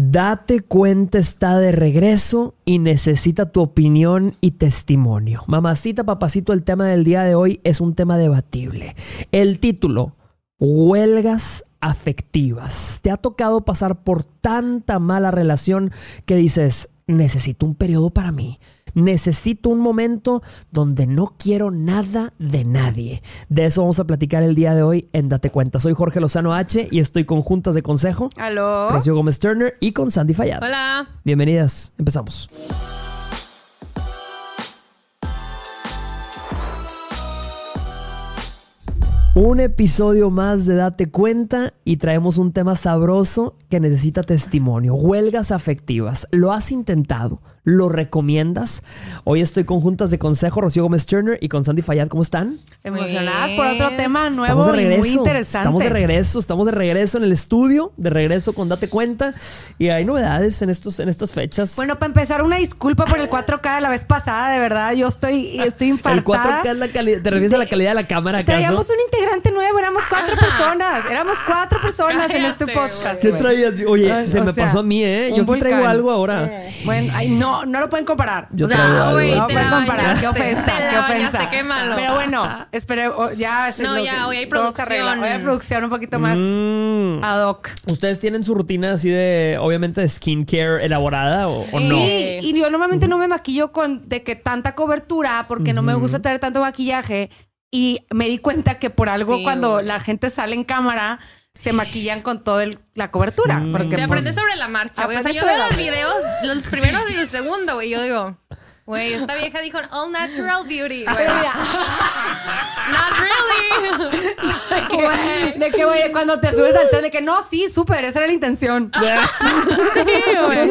Date cuenta está de regreso y necesita tu opinión y testimonio. Mamacita, papacito, el tema del día de hoy es un tema debatible. El título, huelgas afectivas. ¿Te ha tocado pasar por tanta mala relación que dices, necesito un periodo para mí? Necesito un momento donde no quiero nada de nadie. De eso vamos a platicar el día de hoy en Date Cuenta. Soy Jorge Lozano H y estoy con Juntas de Consejo. Aló. Rocío Gómez Turner y con Sandy Fallado. Hola. Bienvenidas. Empezamos. Un episodio más de Date Cuenta y traemos un tema sabroso que necesita testimonio. Huelgas afectivas. ¿Lo has intentado? ¿Lo recomiendas? Hoy estoy con juntas de consejo, Rocío Gómez Turner y con Sandy Fayad. ¿Cómo están? Emocionadas por otro tema nuevo de y muy interesante. Estamos de regreso, estamos de regreso en el estudio, de regreso con Date Cuenta. Y hay novedades en, estos, en estas fechas. Bueno, para empezar, una disculpa por el 4K de la vez pasada, de verdad. Yo estoy, estoy el infartada. 4K es la calidad. ¿Te refieres a la calidad de la cámara acaso? Traíamos un integrante nuevo, éramos cuatro personas. Éramos cuatro personas en este podcast. ¿Qué traías? Oye, Ay, se me sea, pasó a mí, ¿eh? Yo aquí traigo algo ahora. Bueno, ay, no, no lo pueden comparar. Yo o sea, güey, no te pueden la comparar. Qué ofensa, te la qué ofensa. qué malo. Pero bueno, espere, o- ya. se No, lo- ya, hoy hay producción. Hoy hay producción un poquito más Mm. ad hoc. ¿Ustedes tienen su rutina así de, obviamente, de skincare elaborada o, o no? Sí, y yo normalmente no me maquillo con de que tanta cobertura porque no me gusta tener tanto maquillaje y me di cuenta que por algo Sí, cuando la gente sale en cámara se maquillan con toda la cobertura. Porque Se pues, aprende sobre la marcha, güey. O sea, yo veo los videos, los primeros y el segundo, güey. y Yo digo, güey, esta vieja dijo all natural beauty, güey. Mira, Not really. de que, de que, güey, cuando te subes al tren de que no, sí, súper, esa era la intención. sí, güey.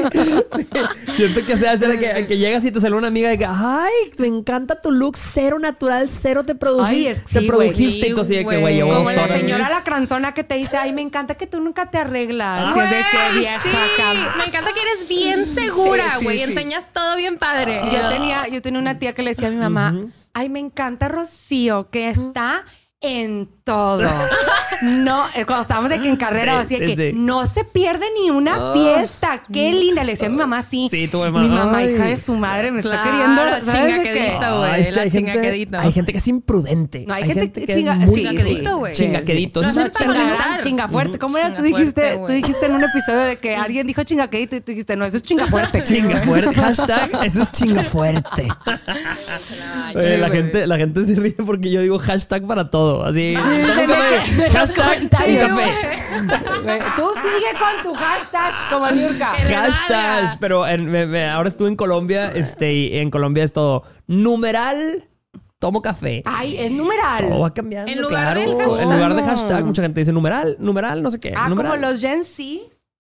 Siento que se hace de que, que llegas y te sale una amiga de que, ay, me encanta tu look, cero natural, cero te producí, Ay, es- te sí, güey. produjiste y tú así de que, Sí, güey, llevo güey. dos Como la señora la cranzona que te dice, ay, me encanta que tú nunca te arreglas. Güey, es de que vieja sí. cama. Me encanta que eres bien segura, Sí, sí, güey. sí. Enseñas todo bien padre. Yo tenía, yo tenía una tía que le decía a mi mamá, ay, me encanta Rocío, que está en todo. No, eh, cuando estábamos que en carrera, Sí, así de sí, que sí. no se pierde ni una fiesta. Qué linda. Le decía a mi mamá así. Sí, tu Mi mamá, mamá, ay. hija de su madre, me está queriendo. ¿sabes de qué? chingaquedito, güey. Es que la hay gente, chingaquedito. hay gente que es imprudente. No, hay, gente, que es chinga, sí, chingaquedito, sí, güey. sí, Chingaquedito. No, Eso no, es chinga, chinga fuerte. ¿Cómo era? Tú dijiste, tú dijiste en un episodio de que alguien dijo chingaquedito y tú dijiste, no, eso es chinga fuerte. Chinga fuerte. Hashtag, eso es chinga fuerte. La, la gente se ríe porque yo digo hashtag para todo. Así. sí, hashtag un café. Tú sigue con tu hashtag como Niurka. Valga. pero en- me- me- ahora estuve en Colombia, este, y en Colombia es todo numeral, tomo café. Ay, es numeral. Todo va cambiando, En lugar claro. del hashtag. En lugar de hashtag, mucha gente dice numeral, numeral, no sé qué. Ah, numeral. como los Gen Z.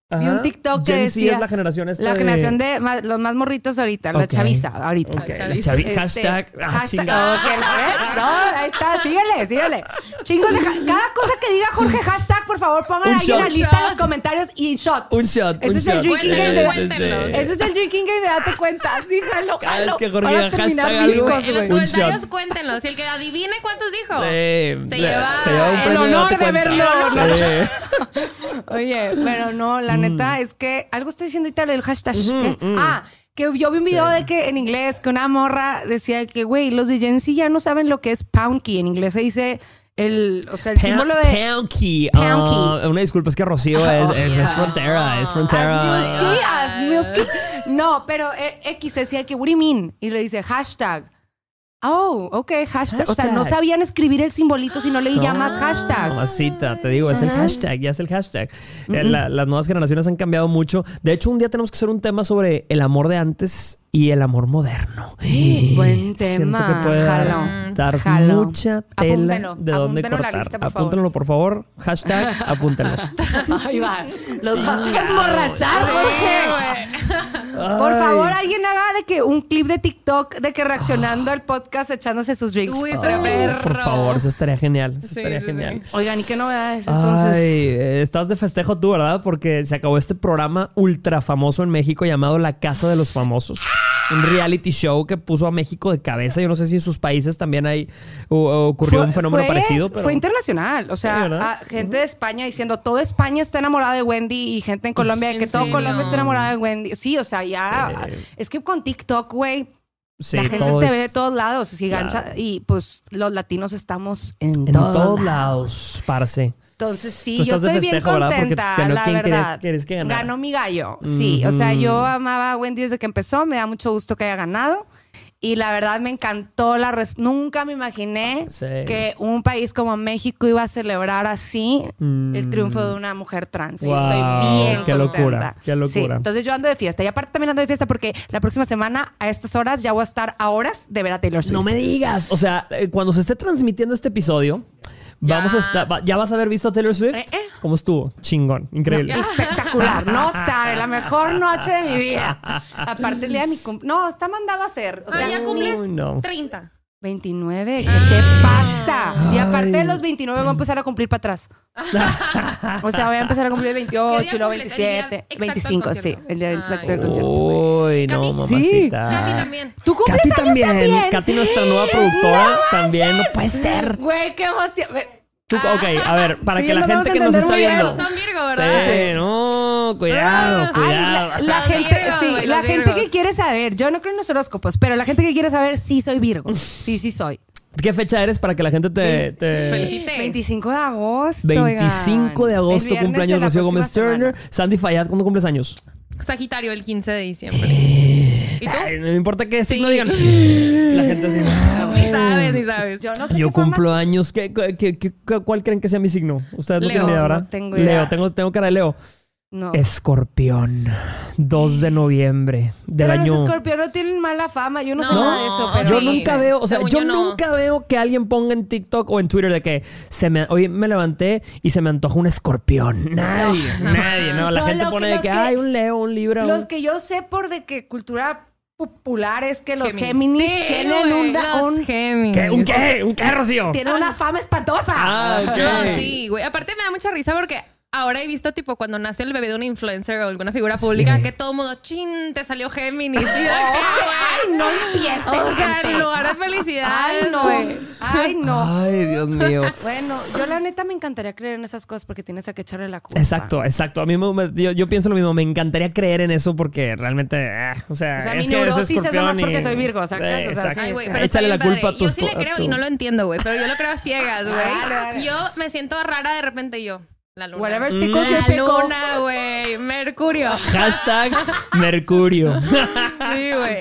Vi Ajá. un TikTok que Gen Z decía. es la generación esta La de- generación de más- los más morritos ahorita, la Ok. chaviza ahorita. Ok, la chaviza. chavi- Este, hashtag. ah, hashtag- chingada. ok, ¿la ves? No, ahí está, síguele, síguele. Chingos de cada cosa que diga Jorge hashtag, por favor, pongan Un ahí en la shot. lista en los Shot. comentarios y shot. Un shot, Ese un es el shot. drinking game de-. Ese es el drinking game de date cuenta. Sí, jalo, Cada vez jalo. que Jorge Para diga terminar hashtag algo, En los comentarios shot. cuéntenlo. Si el que adivine cuántos dijo. Sí, Se le- lleva se lleva un el honor de verlo. Oye, pero no, la neta es que algo está diciendo ahorita el hashtag. ¿qué? Ah, que yo vi un video de que en inglés que una morra decía que, güey, los de Gen Z ya no saben lo que es pound key. En inglés se dice el, o sea, el símbolo de Pound key. Pound Ah, una disculpa, es que Rocío es, es, es frontera, es frontera. Asmilski, Asmilski. No, pero eh, X decía que, what do you mean? Y le dice hashtag. Oh, ok, hashtag. O sea, no sabían escribir el simbolito si no le llamas hashtag. Mamacita, te digo, es el hashtag, ya es el hashtag. Eh, la- las nuevas generaciones han cambiado mucho. De hecho, un día tenemos que hacer un tema sobre el amor de antes y el amor moderno. Buen Siento tema. que puede dar- Jalo. dar Jalo. mucha tela Apúntenlo, de dónde apúntenlo en la cortar. lista, por favor. Apúntenlo, por favor. Hashtag, apúntenlo. Ahí va. Los vas a emborrachar, Jorge. Por favor, alguien haga de que un clip de TikTok de que reaccionando al podcast echándose sus drinks. Uy, estaría perro. Por favor, eso estaría genial. Eso Sí, estaría sí, genial. sí. Oigan, ¿y qué novedades entonces? Ay, eh, estás de festejo tú, ¿verdad? Porque se acabó este programa ultra famoso en México llamado La Casa de los Famosos. Un reality show que puso a México de cabeza. Yo no sé si en sus países también hay ocurrió un fenómeno fue- parecido. Pero... Fue internacional. O sea, gente de España diciendo todo España está enamorada de Wendy y gente en Colombia de ¿En que todo serio? Colombia está enamorada de Wendy. Sí, o sea, ya. Eh. Es que con TikTok, güey, Sí, la gente te es- ve de todos lados. Si gancha- Claro. y pues los latinos estamos en, en todos, todos lados. lados, parce. Entonces sí, yo estoy bien contenta, ganó la verdad. que. Ganó mi gallo. Sí, o sea, yo amaba a Wendy desde que empezó. Me da mucho gusto que haya ganado. Y la verdad me encantó la res- Nunca me imaginé Sí. que un país como México iba a celebrar así Mm. el triunfo de una mujer trans. Y estoy bien qué contenta. locura, qué locura. Sí, entonces yo ando de fiesta. Y aparte también ando de fiesta porque la próxima semana a estas horas ya voy a estar a horas de ver a Taylor Swift. No me digas. O sea, eh, cuando se esté transmitiendo este episodio, vamos a estar. va- ¿Ya vas a haber visto a Taylor Swift? Eh, eh. ¿Cómo estuvo? Chingón. Increíble. Espectacular, no sabe, la mejor noche de mi vida. Aparte el día de mi cumpleaños. No, está mandado a hacer. O sea, Ah, ya cumples Uy, no. 30. 29, ¿qué Ah. te pasa? Y aparte de los 29 voy a empezar a cumplir para atrás. O sea, voy a empezar a cumplir 28 y luego cumples? ¿El día 27, exacto del 25, sí, el día exacto Ay. del concierto. Uy, no, Katy, mamacita. Katy también. ¿Tú cumples Katy años también. también? Katy, nuestra nueva productora, ¡No también. No puede ser. Güey, qué emoción. Tú- ok, a ver, para y que la gente que nos está viendo. Son Virgo, ¿verdad? Sí, no, cuidado, Ah. Ay, cuidado. la, la gente, Virgos, sí, la gente Virgos. que quiere saber, yo no creo en los horóscopos, pero la gente que quiere saber, sí soy Virgo. Sí, sí soy. ¿Qué fecha eres para que la gente te. te- Felicite. 25 de agosto. 25 de oigan. Agosto cumpleaños Rocío Gómez Turner. semana. Sandy Fayad, ¿cuándo cumples años? Sagitario el 15 de diciembre. ¿Y tú? Ay, no me importa qué Sí. signo digan. La gente así. Ni sabes, ni sabes. Yo no sé Yo qué forma- cumplo años. ¿Qué, qué- qué- qué- cuál creen que sea mi signo? Ustedes no Leo. tienen idea, ¿verdad? No tengo idea. Leo, tengo, tengo cara de Leo. No. Escorpión. 2 de noviembre del pero año. los escorpiones no tienen mala fama. Yo no, sé nada de eso, pero Yo sí. nunca veo, o sea, Según yo yo, no. nunca veo que alguien ponga en TikTok o en Twitter de que se me, hoy me levanté y se me antojó un escorpión. Nadie, nadie, no. La No, gente lo que- pone de que, que- hay un Leo, un Libra. Los un- que yo sé por de que cultura popular es que los Géminis. Géminis Sí, tienen una, los un- Géminis. ¿Qué? ¿Un qué? ¿Un qué, Rocío? tienen una fama espantosa. Ah. No, sí, güey. Aparte me da mucha risa porque ahora he visto, tipo, cuando nace el bebé de una influencer o alguna figura pública, Sí. que todo el mundo, chin, te salió Géminis. Y yo, Ay, no empieces. o sea, en lugar de felicidad. Ay, no. güey. Ay, no. Ay, Dios mío. Bueno, yo la neta me encantaría creer en esas cosas porque tienes a que echarle la culpa. Exacto, exacto. A mí me- me- yo, yo pienso lo mismo. Me encantaría creer en eso porque realmente, eh, o sea, O sea, mi es que neurosis es y- porque soy Virgo, ¿sacas? O sea, exacto. Ay, güey, sí. pero está Échale bien la culpa padre. a tu Yo sí le creo y no lo entiendo, güey. Pero yo lo creo a ciegas, güey. Yo me siento rara de repente yo. La luna. Whatever Mm. tickles your La pickle. luna, güey. Mercurio. Hashtag Mercurio. Sí, güey.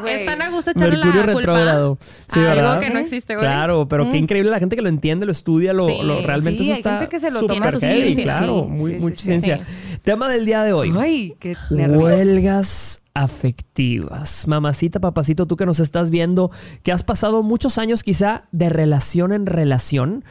güey. Es tan a gusto echarle Mercurio la retrógrado. culpa Sí, a ¿verdad? algo que no existe, güey. Claro, pero Mm. qué increíble la gente que lo entiende, lo estudia, lo, Sí, lo- realmente sí, eso hay está gente que se lo súper toma su heavy, ciencia, claro, sí. muy, Sí, mucha sí, sí, ciencia. Tema del día de hoy. Ay, qué nervio. Huelgas afectivas. Mamacita, papacito, tú que nos estás viendo, que has pasado muchos años quizá de relación en relación,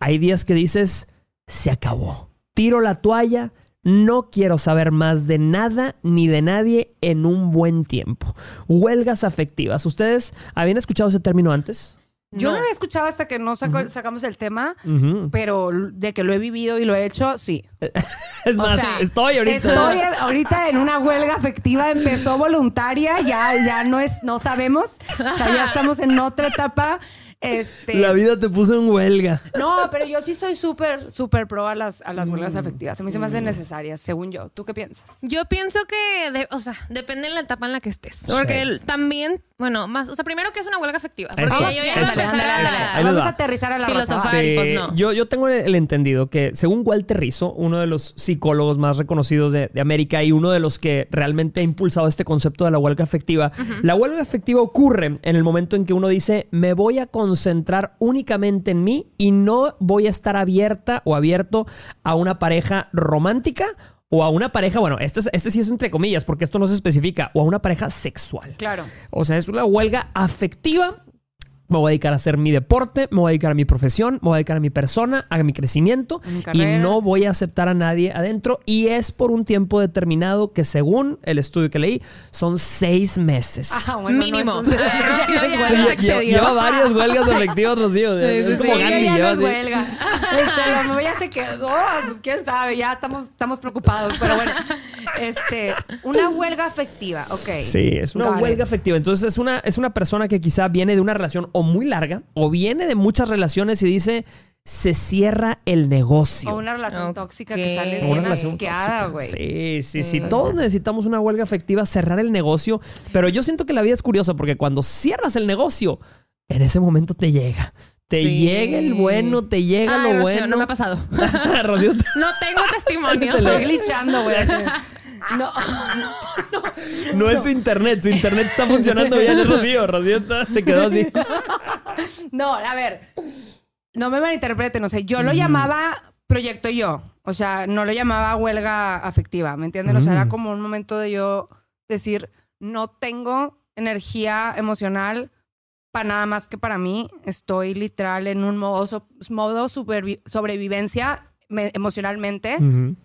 hay días que dices, se acabó. Tiro la toalla, no quiero saber más de nada ni de nadie en un buen tiempo. Huelgas afectivas. ¿Ustedes habían escuchado ese término antes? Yo no lo había escuchado hasta que no saco- sacamos el tema, pero de que lo he vivido y lo he hecho, sí. Es más, sea, estoy ahorita. Estoy ahorita en una huelga afectiva, empezó voluntaria, ya, ya no es, no sabemos. O sea, ya estamos en otra etapa. Este, La vida te puso en huelga. No, pero yo sí soy súper, súper pro a las, a las Mm. huelgas afectivas. A mí se me hacen necesarias, según yo. ¿Tú qué piensas? Yo pienso que, de- o sea, depende de la etapa en la que estés. Porque Sí. el- también, bueno, más, o sea, primero que es una huelga afectiva. Porque Eso, yo ya eso, a- Vamos va. a aterrizar a la Filosofar. raza. y pues no. Yo, yo tengo el entendido que, según Walter Rizzo, uno de los psicólogos más reconocidos de, de América y uno de los que realmente ha impulsado este concepto de la huelga afectiva, la huelga afectiva ocurre en el momento en que uno dice, me voy a concentrar únicamente en mí y no voy a estar abierta o abierto a una pareja romántica. O a una pareja, bueno, este, es- este sí es entre comillas, porque esto no se especifica, o a una pareja sexual. Claro. O sea, es una huelga afectiva Me voy a dedicar a hacer mi deporte, me voy a dedicar a mi profesión, me voy a dedicar a mi persona, a mi crecimiento mi y no voy a aceptar a nadie adentro. Y es por un tiempo determinado que según el estudio que leí son seis meses. Ah, bueno, no, Mínimo. entonces- lleva varias huelgas efectivas, Rocío. Es sí, como sí, Gandhi. Ya lleva no huelga. Este, la mamá ya se quedó. Quién sabe, ya estamos, estamos preocupados. Pero bueno, este, una huelga afectiva, ok. Sí, es una Got it. huelga afectiva. Entonces es una, es una persona que quizá viene de una relación o muy larga o viene de muchas relaciones y dice, se cierra el negocio. O una relación tóxica que sale bien asqueada, güey. Sí, sí, sí. Todos necesitamos una huelga afectiva, cerrar el negocio. Pero yo siento que la vida es curiosa porque cuando cierras el negocio, en ese momento te llega. Te Sí. llega el bueno, te llega lo Rocío, bueno. no me ha pasado. Rocío, No tengo testimonio. Estoy glitchando, güey. No, no es su internet, su internet está funcionando bien, es Rocío. Rocío está- se quedó así. no, a ver. No me malinterpreten, o sea, yo lo llamaba proyecto yo. O sea, no lo llamaba huelga afectiva, ¿me entienden? O sea, era Mm. como un momento de yo decir, no tengo energía emocional para nada más que para mí. Estoy literal en un modo, so- modo sobrevivencia me- emocionalmente. Ujú.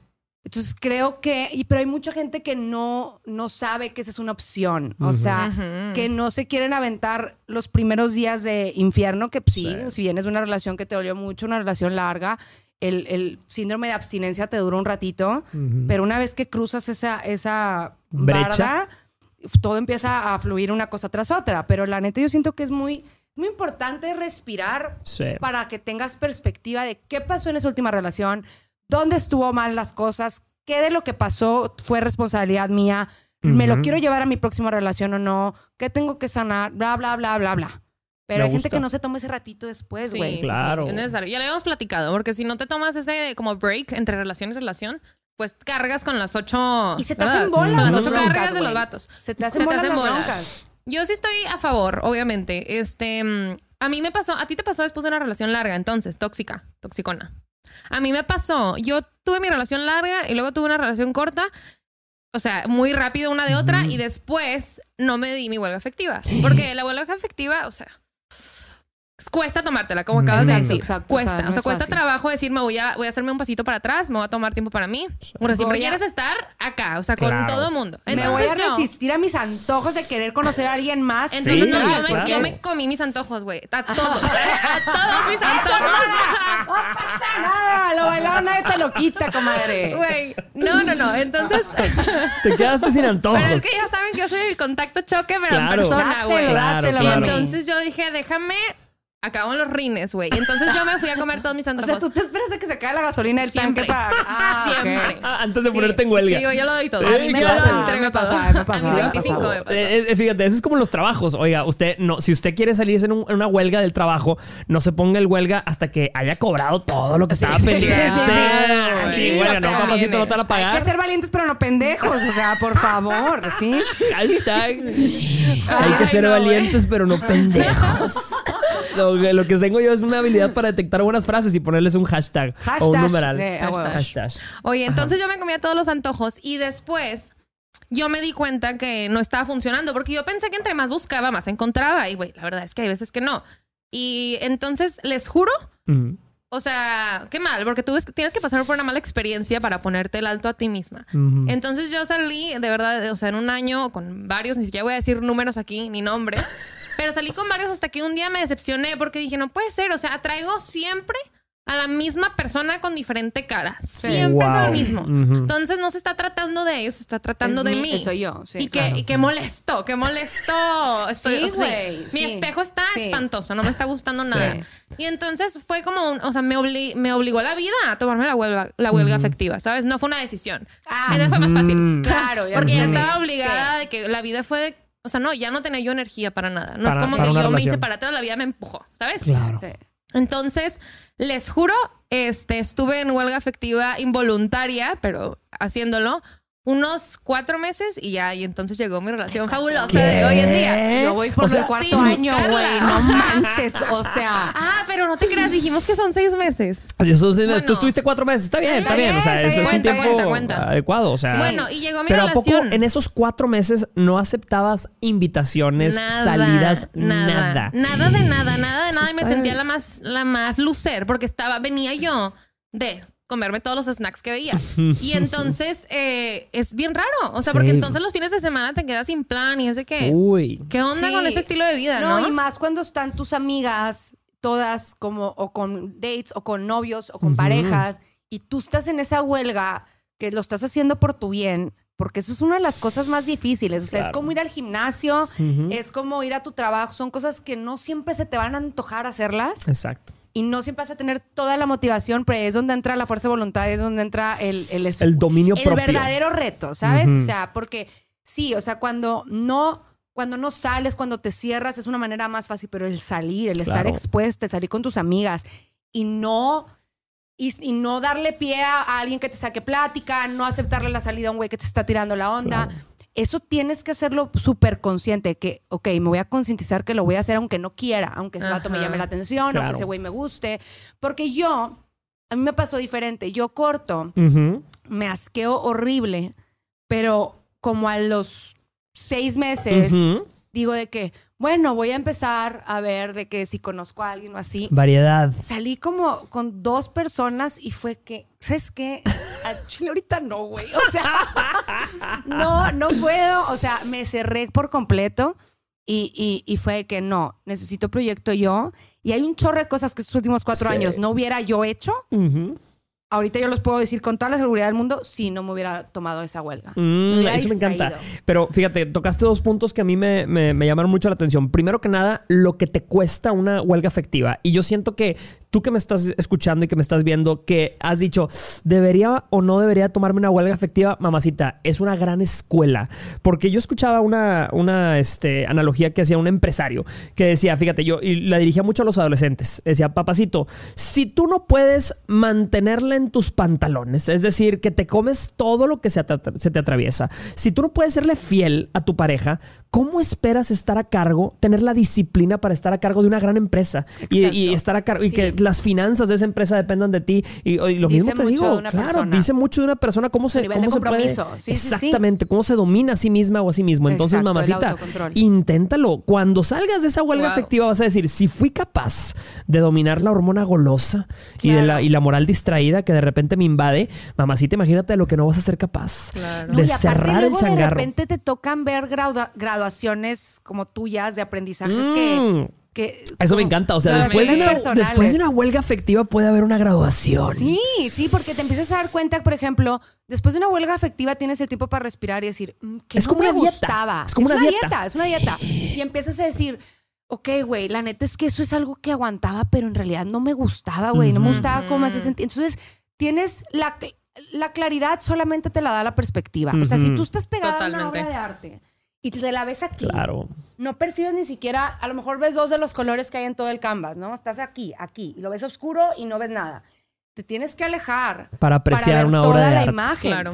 Entonces creo que, y, pero hay mucha gente que no, no sabe que esa es una opción. O sea, que no se quieren aventar los primeros días de infierno, que pues, sí, Sí. si vienes de una relación que te dolió mucho, una relación larga, el, el síndrome de abstinencia te dura un ratito, pero una vez que cruzas esa, esa Brecha. barda, todo empieza a fluir una cosa tras otra. Pero la neta yo siento que es muy, muy importante respirar Sí. para que tengas perspectiva de qué pasó en esa última relación, dónde estuvo mal las cosas, qué de lo que pasó fue responsabilidad mía, me lo quiero llevar a mi próxima relación o no, qué tengo que sanar, bla, bla, bla, bla, bla. Pero Me hay gente que no se toma ese ratito después, güey. sí, Claro. sí, es necesario. Ya lo habíamos platicado, porque si no te tomas ese como break entre relación y relación, pues cargas con las ocho. Y se te ¿verdad? hacen bolas Con las las ocho broncas, cargas de los vatos. Se te hacen Se te bolas hacen las bolas. broncas. Yo sí estoy a favor, obviamente. Este, mm, a mí me pasó, a ti te pasó después de una relación larga, entonces, tóxica, toxicona. A mí me pasó, yo tuve mi relación larga y luego tuve una relación corta. O sea, muy rápido una de otra y después no me di mi huelga afectiva. Porque la huelga afectiva, o sea, cuesta tomártela, como acabas de decir. exacto, cuesta. o sea, no o sea, es cuesta fácil. trabajo decir, me voy a, voy a hacerme un pasito para atrás, me voy a tomar tiempo para mí. Porque siempre a- quieres estar acá, o sea, con Claro. todo el mundo. me voy Entonces a yo- resistir a mis antojos de querer conocer a alguien más. entonces, Sí, no, yo, me, claro. yo me comí mis antojos, güey. A todos. a todos mis antojos. No nadie te lo quita, comadre. Güey. No, no, no. Entonces. Te quedaste sin antojos. pero es que ya saben que yo soy el contacto choque, pero Claro. en persona, güey. Dátelo, Y claro. entonces yo dije, déjame. Acabo en los rines, güey. Y entonces yo me fui a comer todos mis O antojos. sea, tú te esperas a que se acabe la gasolina del Siempre. tanque para... Ah, ok. Siempre. Ah, antes de Sí, ponerte en huelga. Sí, güey, yo lo doy todo. A mí me pasa, entrego me todo. pasa, me pasa, a mis me 25 pasa. me. Eh, eh, fíjate, eso es como los trabajos. Oiga, usted no, si usted quiere salirse en, un- en una huelga del trabajo, no se ponga el huelga hasta que haya cobrado todo lo que estaba sí, pendiente. sí, sí, Ah, sí. sí, Sí, huelga, o no, no te van a Hay pagar. que ser valientes, pero no pendejos. O sea, por favor. Sí, sí. Hashtag. Hay que ser no, valientes, pero no pendejos. Lo, que- lo que tengo yo es una habilidad para detectar buenas frases y ponerles un hashtag, o un Hashtag numeral. bueno. Hashtag. Oye, entonces yo me comía todos los antojos y después yo me di cuenta que no estaba funcionando porque yo pensé que entre más buscaba, más encontraba. Y güey, la verdad es que hay veces que no. Y entonces les juro, Mm, o sea, qué mal, porque tú ves- tienes que pasar por una mala experiencia para ponerte el alto a ti misma. Entonces yo salí, de verdad, o sea, en un año con varios, ni siquiera voy a decir números aquí ni nombres, pero salí con varios hasta que un día me decepcioné porque dije, no puede ser, o sea, traigo siempre a la misma persona con diferente cara. Siempre es Wow. el mismo. Ujú. Entonces no se está tratando de ellos, se está tratando Es de mí. Soy yo. Sí, y, que, claro. y que molesto, que molesto. Estoy, Sí, o sea, güey, Mi sí, espejo está sí. espantoso, no me está gustando nada. Sí. Y entonces fue como, un- o sea, me, obli- me obligó la vida a tomarme la huelga, la huelga afectiva, ¿sabes? No fue una decisión. Ah, Entonces fue más fácil. Claro, ya Porque ya estaba obligada Sí. de que la vida fue de, o sea, no, ya no tenía yo energía para nada. No Para- es como que yo me hice para atrás, la vida me empujó, ¿sabes? Claro. Sí. Entonces, les juro, este, estuve en huelga afectiva involuntaria, pero haciéndolo unos cuatro meses y ya, y entonces llegó mi relación fabulosa de hoy en día. Yo voy por O sea, el cuarto año, güey. No manches. O sea. Ah, pero no te creas, dijimos que son seis meses. Eso sí, Bueno. Tú estuviste cuatro meses, está bien, está Está bien. O sea, eso es un tiempo Cuenta, cuenta, cuenta. adecuado. O sea, Bueno, y llegó mi pero ¿a poco relación. en esos cuatro meses no aceptabas invitaciones, Nada, salidas, nada, nada? nada de nada, nada de nada. Y me sentía la más, la más lucer porque estaba, venía yo de comerme todos los snacks que veía. Y entonces eh, es bien raro. O sea, porque Sí. entonces los fines de semana te quedas sin plan y es de que, Uy. ¿qué onda Sí. con ese estilo de vida, no? No, y más cuando están tus amigas, todas como, o con dates, o con novios, o con parejas, y tú estás en esa huelga que lo estás haciendo por tu bien, porque eso es una de las cosas más difíciles. O sea, es Claro. como ir al gimnasio, es como ir a tu trabajo, son cosas que no siempre se te van a antojar hacerlas Exacto. Y no siempre vas a tener toda la motivación, pero es donde entra la fuerza de voluntad, es donde entra el, el, El dominio el propio. verdadero reto, ¿sabes? O sea, porque sí, o sea, cuando no, cuando no sales, cuando te cierras, es una manera más fácil, pero el salir, el estar Claro. expuesta, el salir con tus amigas y no. Y, y no darle pie a, a alguien que te saque plática, no aceptarle la salida a un güey que te está tirando la onda. Claro. Eso tienes que hacerlo súper consciente, que, ok, me voy a concientizar que lo voy a hacer aunque no quiera, aunque ese vato me llame la atención, Claro. aunque ese güey me guste. Porque yo, a mí me pasó diferente. Yo corto, me asqueo horrible, pero como a los seis meses digo de que, bueno, voy a empezar a ver de que si conozco a alguien o así. Variedad. Salí como con dos personas y fue que, ¿sabes qué? A Chile ahorita no, güey. O sea, no, no puedo. O sea, me cerré por completo y, y, y fue que no, necesito proyecto yo. Y hay un chorro de cosas que estos últimos cuatro Sí. años no hubiera yo hecho. Ujú. Ahorita yo los puedo decir con toda la seguridad del mundo si no me hubiera tomado esa huelga. Mm, eso me encanta. Pero fíjate, tocaste dos puntos que a mí me, me- me llamaron mucho la atención. Primero que nada, lo que te cuesta una huelga efectiva. Y yo siento que tú que me estás escuchando y que me estás viendo, que has dicho, ¿debería o no debería tomarme una huelga efectiva? Mamacita, es una gran escuela. Porque yo escuchaba una, una este, analogía que hacía un empresario que decía, fíjate, yo y la dirigía mucho a los adolescentes. Decía, papacito, si tú no puedes mantenerla en tus pantalones, es decir, que te comes todo lo que se te, se te atraviesa, si tú no puedes serle fiel a tu pareja, ¿cómo esperas estar a cargo, tener la disciplina para estar a cargo de una gran empresa y, estar a cargo y que las finanzas de esa empresa dependan de ti? Y, y lo Dice mismo te mucho digo, de una claro, persona. dice mucho de una persona cómo se, cómo se puede-. Sí, sí. exactamente, cómo se domina a sí misma o a sí mismo. Entonces, Exacto, mamacita, inténtalo. Cuando salgas de esa huelga Wow. efectiva, vas a decir, si fui capaz de dominar la hormona golosa y, de la, Claro. y la moral distraída que de repente me invade, mamacita, imagínate de lo que no vas a ser capaz. Claro. De No, y aparte cerrar el luego de changarro. repente te tocan ver gradua- graduaciones como tuyas de aprendizajes que, Mm, que... Eso me encanta. O sea, después de, una, después de una huelga efectiva puede haber una graduación. Sí, sí, porque te empiezas a dar cuenta, por ejemplo, después de una huelga afectiva tienes el tiempo para respirar y decir, mm, que Es no como me una dieta. gustaba. Es como una dieta. es una dieta. Y empiezas a decir, ok, güey, la neta es que eso es algo que aguantaba, pero en realidad no me gustaba, güey, no me gustaba cómo me hacía sentir. Entonces, tienes la, la claridad solamente te la da la perspectiva. O sea, si tú estás pegada a una obra de arte y te la ves aquí, Claro. no percibes ni siquiera, a lo mejor ves dos de los colores que hay en todo el canvas, ¿no? Estás aquí, aquí, y lo ves oscuro y no ves nada. Te tienes que alejar Para apreciar ver una toda obra de la arte. imagen. Claro.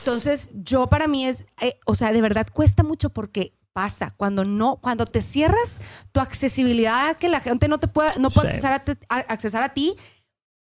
Entonces, yo para mí es, eh, o sea, de verdad cuesta mucho porque pasa cuando no, cuando te cierras tu accesibilidad a que la gente no te pueda, no puede Sí. accesar, a te- a- accesar a ti.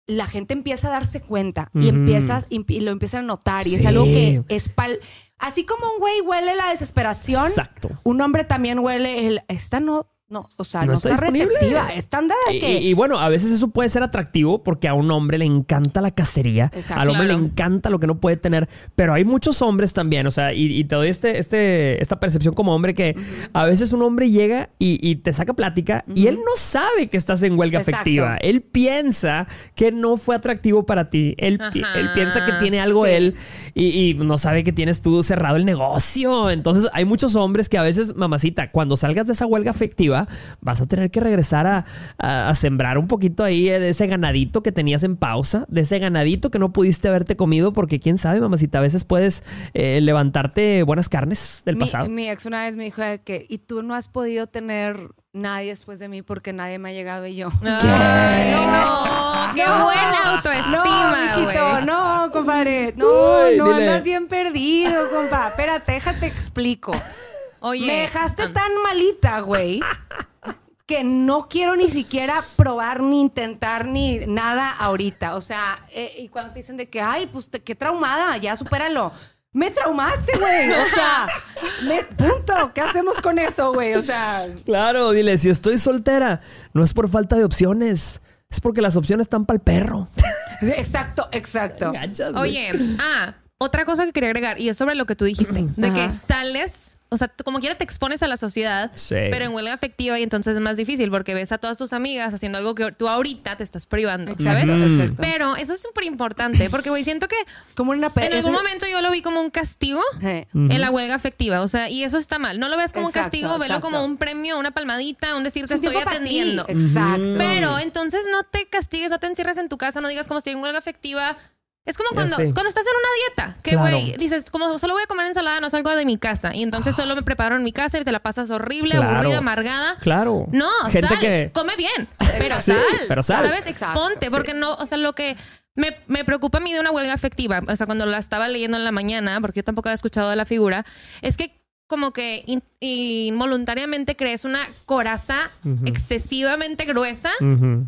La gente empieza a darse cuenta y Ujú. empiezas y, y lo empiezan a notar y Sí. es algo que es pal, así como un güey huele la desesperación, Exacto. un hombre también huele el esta no no, o sea, No no, está receptiva, está andada de Y, que y- y bueno, a veces eso puede ser atractivo porque a un hombre le encanta la cacería. Exacto. Al hombre Claro. le encanta lo que no puede tener. Pero hay muchos hombres también, o sea, y, y te doy este, este, esta percepción como hombre que a veces un hombre llega y, y te saca plática y él no sabe que estás en huelga Exacto. efectiva. Él piensa que no fue atractivo para ti. Él, pi- Ajá. él piensa que tiene algo Sí. él y, y no sabe que tienes tú cerrado el negocio. Entonces hay muchos hombres que a veces, mamacita, cuando salgas de esa huelga efectiva, vas a tener que regresar a, a- a sembrar un poquito ahí eh, de ese ganadito que tenías en pausa, de ese ganadito que no pudiste haberte comido, porque quién sabe, mamacita, a veces puedes eh, levantarte buenas carnes del mi, pasado. mi ex una vez me dijo que, y tú no has podido tener nadie después de mí porque nadie me ha llegado y yo. Ay, no, qué No, buena autoestima, no, mijito, no, compadre. No, Uy, no, dile. andas bien perdido, compa. Espérate, déjate explico. Oye, Me dejaste tan malita, güey, que no quiero ni siquiera probar ni intentar ni nada ahorita. O sea, eh, y cuando te dicen de que, ay, pues te- qué traumada, ya supéralo. Me traumaste, güey. O sea, me, punto. ¿Qué hacemos con eso, güey? O sea, Claro, dile, si estoy soltera, no es por falta de opciones, es porque las opciones están para el perro. exacto, exacto. Oye, ah, otra cosa que quería agregar, y es sobre lo que tú dijiste, de que sales, o sea, como quiera te expones a la sociedad, Sí. pero en huelga afectiva y entonces es más difícil porque ves a todas tus amigas haciendo algo que tú ahorita te estás privando, ¿sabes? Exacto. Pero eso es súper importante porque, güey, siento que Es como una en algún un- momento yo lo vi como un castigo en la huelga afectiva, o sea, y eso está mal. No lo ves como un castigo, velo exacto. como un premio, una palmadita, un decir te es un estoy atendiendo. Exacto. Pero entonces no te castigues, no te encierres en tu casa, no digas como estoy en huelga afectiva. Es como cuando, estás en una dieta, que Claro. güey, dices, como solo voy a comer ensalada, no salgo de mi casa. Y entonces solo me preparo en mi casa y te la pasas horrible, Claro. aburrida, amargada. Claro. No, Gente sal, que. come bien, pero Sí, sal. pero sal. ¿Sabes? Exacto, Exponte, porque no, o sea, lo que me, me preocupa a mí de una huelga afectiva, o sea, cuando la estaba leyendo en la mañana, porque yo tampoco había escuchado de la figura, es que como que in- involuntariamente crees una coraza excesivamente gruesa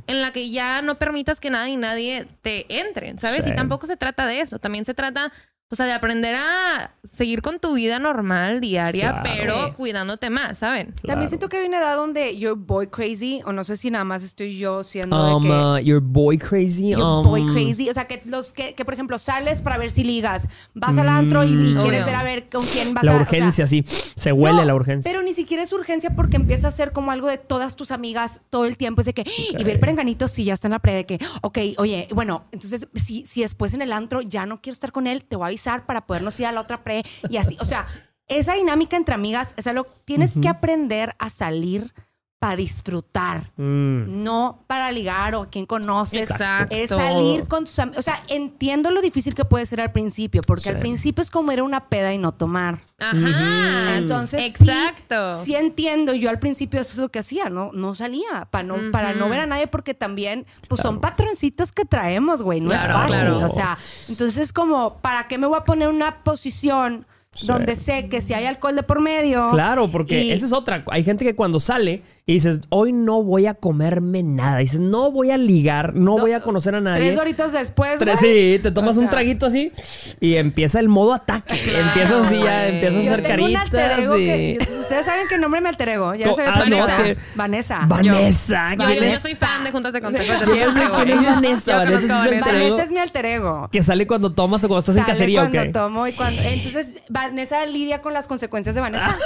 en la que ya no permitas que nada y nadie te entren, ¿sabes? Sí. Y tampoco se trata de eso, también se trata, o sea, de aprender a seguir con tu vida normal, diaria, Claro. pero Sí. cuidándote más, ¿saben? Claro. También siento que hay una edad donde you're boy crazy, o no sé si nada más estoy yo siendo Um, de que. uh, your boy crazy. you're um, boy crazy. O sea, que los que, que, por ejemplo, sales para ver si ligas, vas al antro y, y Mm. quieres ver a ver con quién vas La a. o sea, urgencia, sí. Se huele no, la urgencia. Pero ni siquiera es urgencia porque empieza a ser como algo de todas tus amigas todo el tiempo. Es de que, y ver perenganito, sí, ya está en la pre de que, ok, oye, bueno, entonces si, si después en el antro ya no quiero estar con él, te voy a avisar para podernos ir a la otra pre y así. O sea, esa dinámica entre amigas, es algo, tienes que aprender a salir para disfrutar. Mm, No para ligar o a quien conoces. Exacto. Es salir con tus amigos. O sea, entiendo lo difícil que puede ser al principio, porque Sí. al principio es como era una peda y no tomar. Ajá. Entonces, Exacto. Sí, sí entiendo. Yo al principio eso es lo que hacía, ¿no? No salía para no, para no ver a nadie porque también, pues son patroncitos que traemos, güey. No Claro, es fácil. claro. O sea, entonces como, ¿para qué me voy a poner una posición donde sé que si hay alcohol de por medio? Claro, porque y- esa es otra. Hay gente que cuando sale y dices, hoy no voy a comerme nada. Dices, no voy a ligar, no voy a conocer a nadie. Tres horitas después, Tres- sí, te tomas O un traguito así y empieza el modo ataque. Claro, empiezas así, ya empiezas a hacer caritas y... que- ustedes saben qué nombre me alterego. Ya Co- se ve ah, no, Vanessa. es que- Vanessa. Vanessa. Yo, ¿quién yo es? soy fan de juntas de consejos. ¿Quién así es- es, güey. quién es Vanessa? Yo Vanessa es Vanessa. Vanessa mi alter ego. Que sale cuando tomas o cuando estás en Sale cacería, cuando ¿ok? tomo y cuando... Entonces, Vanessa lidia con las consecuencias de Vanessa.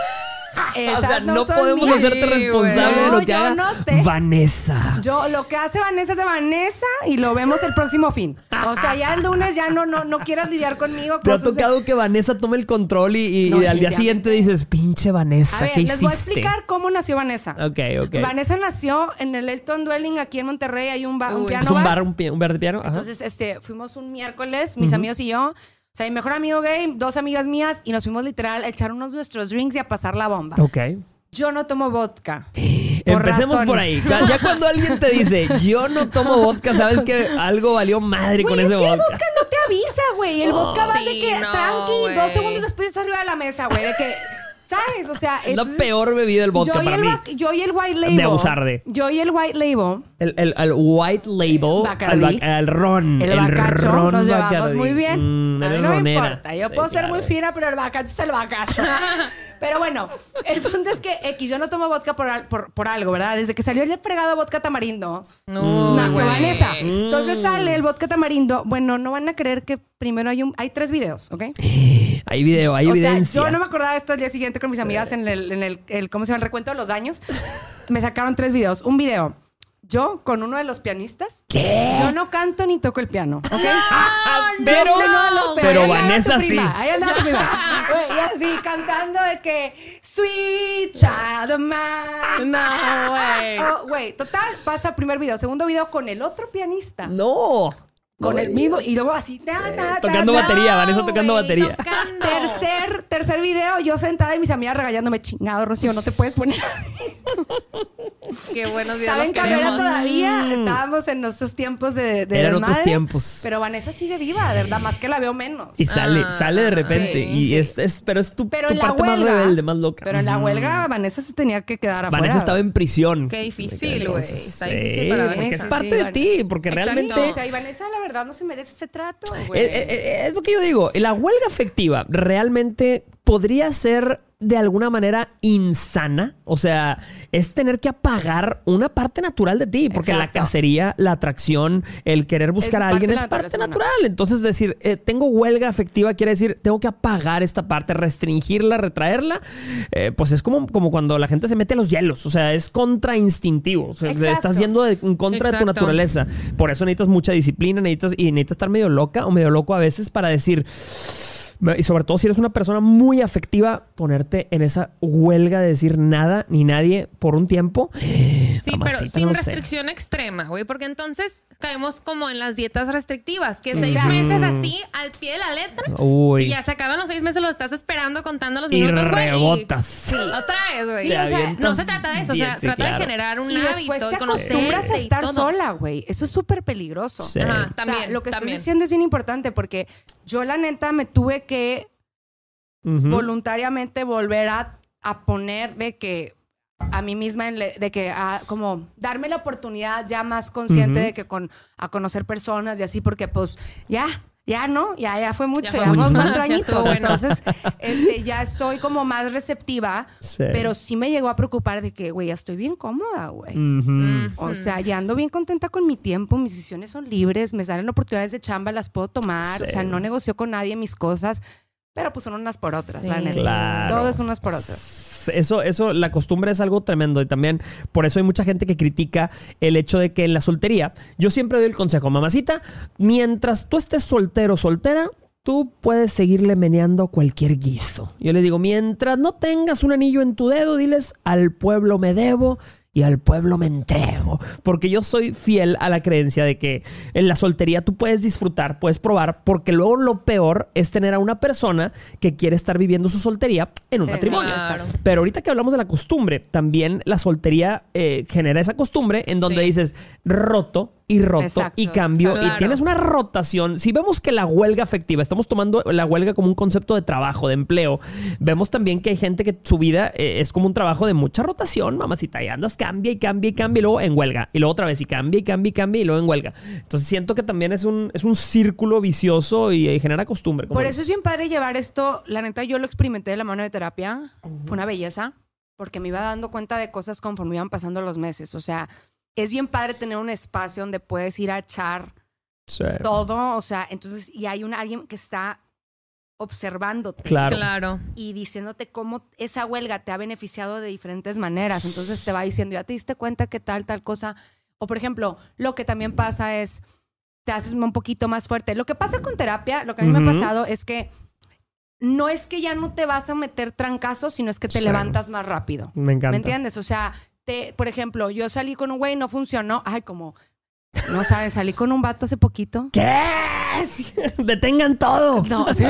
o sea, no, podemos mías. hacerte responsable de lo que yo haga no sé. Vanessa. Yo, lo que hace Vanessa es de Vanessa y lo vemos el próximo fin. O sea, ya el lunes ya no, no, no quieras lidiar conmigo. ¿Te ha de- tocado que Vanessa tome el control y, al día siguiente dices, pinche Vanessa, A ver, ¿qué les hiciste? voy a explicar cómo nació Vanessa. Ok, ok. Vanessa nació en el Elton Dwelling aquí en Monterrey. Hay un, ba- un piano es un bar. bar, un, pi- un bar de piano. Ajá. Entonces, este, fuimos un miércoles, mis amigos y yo. O sea, mi mejor amigo gay, dos amigas mías, y nos fuimos literal a echar unos nuestros drinks y a pasar la bomba. ok. Yo no tomo vodka. Empecemos por razones. ahí. Ya, cuando alguien te dice, yo no tomo vodka, sabes que algo valió madre con Güey, ese es que el vodka. vodka no te avisa, güey. El vodka va de Sí, que no, tranqui, güey. dos segundos después está arriba de la mesa, güey. De que, ¿sabes? O sea, Es la peor bebida del vodka yo y para el mí. Yo y el white label. abusar de. Yo y el white label. El, el- el white label, Bacardí. el, ba- el ron, El, el, bacacho ron nos llevamos Bacardí. muy bien. Mm, a mí no me importa. Yo Sí, puedo ser muy fina, pero el bacacho es el bacacho. pero bueno, el punto es que X, yo no tomo vodka por, al- por, por algo, ¿verdad? Desde que salió el fregado vodka tamarindo, No, nació. Vanessa. Mm. Entonces sale el vodka tamarindo. Bueno, no van a creer que primero hay un, hay tres videos, ¿ok? Hay video, hay o sea, yo no me acordaba de esto el día siguiente con mis amigas en el, en el, el- ¿cómo se llama? El recuento de los años. Me sacaron tres videos. Un video yo con uno de los pianistas. ¿Qué? Yo no canto ni toco el piano, ¿ok? pero, no pero Vanessa sí. Ahí andaba tu prima. Y así cantando de que Sweet Child of Mine. No, güey. Oh, Güey, total, pasa primer video. Segundo video con el otro pianista. No. Con No el mismo. Y luego así. ta, ta, ta, tocando batería, Vanessa tocando batería. tocando. Tercer, tercer video, yo sentada y mis amigas regañándome, chingado, Rocío, no te puedes poner así. Qué buenos videos ¿Saben los que no era queremos. todavía? Estábamos en esos tiempos de, de Mm. Eran otros tiempos. Pero Vanessa sigue viva, de verdad, más que la veo menos. Y sale, Ah, sale de repente. sí, y sí. Es, es- pero es tu, Pero tu parte más huelga. rebelde, más loca. Pero en la Ujú. huelga, Vanessa se tenía que quedar afuera. Vanessa estaba en prisión. Qué difícil, güey. Está Sí, difícil para Vanessa. es parte Sí, de ti, porque Exacto. realmente O sea, y Vanessa, la verdad, no se merece ese trato, güey. Eh, eh, eh, es lo que yo digo. La huelga afectiva realmente podría ser de alguna manera insana. O sea, es tener que apagar una parte natural de ti. Porque la cacería, la atracción, el querer buscar a alguien es parte natural. Entonces, decir, eh, tengo huelga afectiva quiere decir, tengo que apagar esta parte, restringirla, retraerla. Eh, pues es como, como cuando la gente se mete a los hielos. O sea, es contrainstintivo. O sea, estás yendo de- en contra de tu naturaleza. Por eso necesitas mucha disciplina, necesitas, y necesitas estar medio loca o medio loco a veces para decir. Y sobre todo si eres una persona muy afectiva, ponerte en esa huelga de decir nada ni nadie por un tiempo. Sí, pero sin no sé. restricción extrema, güey, porque entonces caemos como en las dietas restrictivas, que seis meses así al pie de la letra Uy. y ya se acaban los seis meses, lo estás esperando contando los Y minutos, güey. rebotas. Sí, otra vez, güey. Sí, o sea, no se trata de eso, o sea, sí, trata claro. de generar un y hábito te y conocer acostumbras a estar sola, güey. Eso es súper peligroso. Sí. Ajá, O sea, también, lo que también. estás diciendo es bien importante porque yo, la neta, me tuve que voluntariamente volver a, a poner de que a mí misma, en le- de que a- como darme la oportunidad ya más consciente de que con, a conocer personas y así, porque pues ya, ya no, ya, ya fue mucho, fue ya, mucho. fueron cuatro Ya añitos. bueno. Entonces, este, ya estoy como más receptiva, Sí. pero sí me llegó a preocupar de que, güey, ya estoy bien cómoda, güey. Mm. O sea, ya ando bien contenta con mi tiempo, mis decisiones son libres, me salen oportunidades de chamba, las puedo tomar, o sea, no negocio con nadie mis cosas, pero pues son unas por otras, la Sí. neta. Claro. Todo es unas por otras. Eso, eso, la costumbre es algo tremendo y también por eso hay mucha gente que critica el hecho de que en la soltería, yo siempre doy el consejo, mamacita, mientras tú estés soltero soltera, tú puedes seguirle meneando cualquier guiso. Yo le digo, mientras no tengas un anillo en tu dedo, diles, al pueblo me debo y al pueblo me entrego. Porque yo soy fiel a la creencia de que en la soltería tú puedes disfrutar, puedes probar, porque luego lo peor es tener a una persona que quiere estar viviendo su soltería en un Eh, matrimonio. claro. Pero ahorita que hablamos de la costumbre, también la soltería eh, genera esa costumbre en donde Sí. dices roto y roto Exacto, y cambio exacto. y tienes una rotación. Si vemos que la huelga afectiva, estamos tomando la huelga como un concepto de trabajo, de empleo, vemos también que hay gente que su vida eh, es como un trabajo de mucha rotación, mamacita, y andas, cambia y cambia y cambia y luego en huelga y luego otra vez y cambia y cambia y cambia y luego en huelga. Entonces siento que también es un, es un círculo vicioso y, genera costumbre. Por eso es bien padre llevar esto. La neta, yo lo experimenté de la mano de terapia. Fue una belleza, porque me iba dando cuenta de cosas conforme iban pasando los meses. O sea, es bien padre tener un espacio donde puedes ir a echar Sí. todo. O sea, entonces, y hay un, alguien que está observándote. Claro. Claro. y diciéndote cómo esa huelga te ha beneficiado de diferentes maneras. Entonces te va diciendo, ya te diste cuenta que tal, tal cosa. O por ejemplo, lo que también pasa es, te haces un poquito más fuerte. Lo que pasa con terapia, lo que a mí me ha pasado es que no es que ya no te vas a meter trancazos, sino es que te Sí. levantas más rápido. Me encanta. ¿Me entiendes? O sea, te, por ejemplo, yo salí con un güey, no funcionó. Ay, como, no sabes, salí con un vato hace poquito. ¿Qué? Detengan todo. No, sí.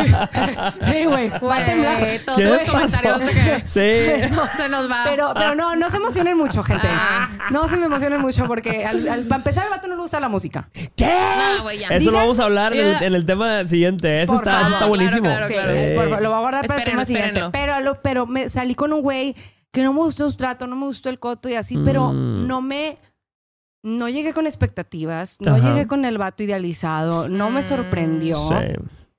Sí, güey. Todos ¿Qué los comentarios que Sí. se nos va. Pero, pero no, no se emocionen mucho, gente. Ah. No se me emocionen mucho porque al, al- para empezar el vato no le gusta la música. ¿Qué? No, güey, ya. Eso lo vamos a hablar en el, Ya. en el tema siguiente. Eso está, favor, eso está claro, buenísimo. claro, Sí, claro. por favor, lo voy a guardar para el tema siguiente. espérenlo. Pero, pero me salí con un güey que no me gustó su trato, no me gustó el coto y así, pero Mm. no me... No llegué con expectativas, no Ajá. llegué con el vato idealizado, no me sorprendió. Sí.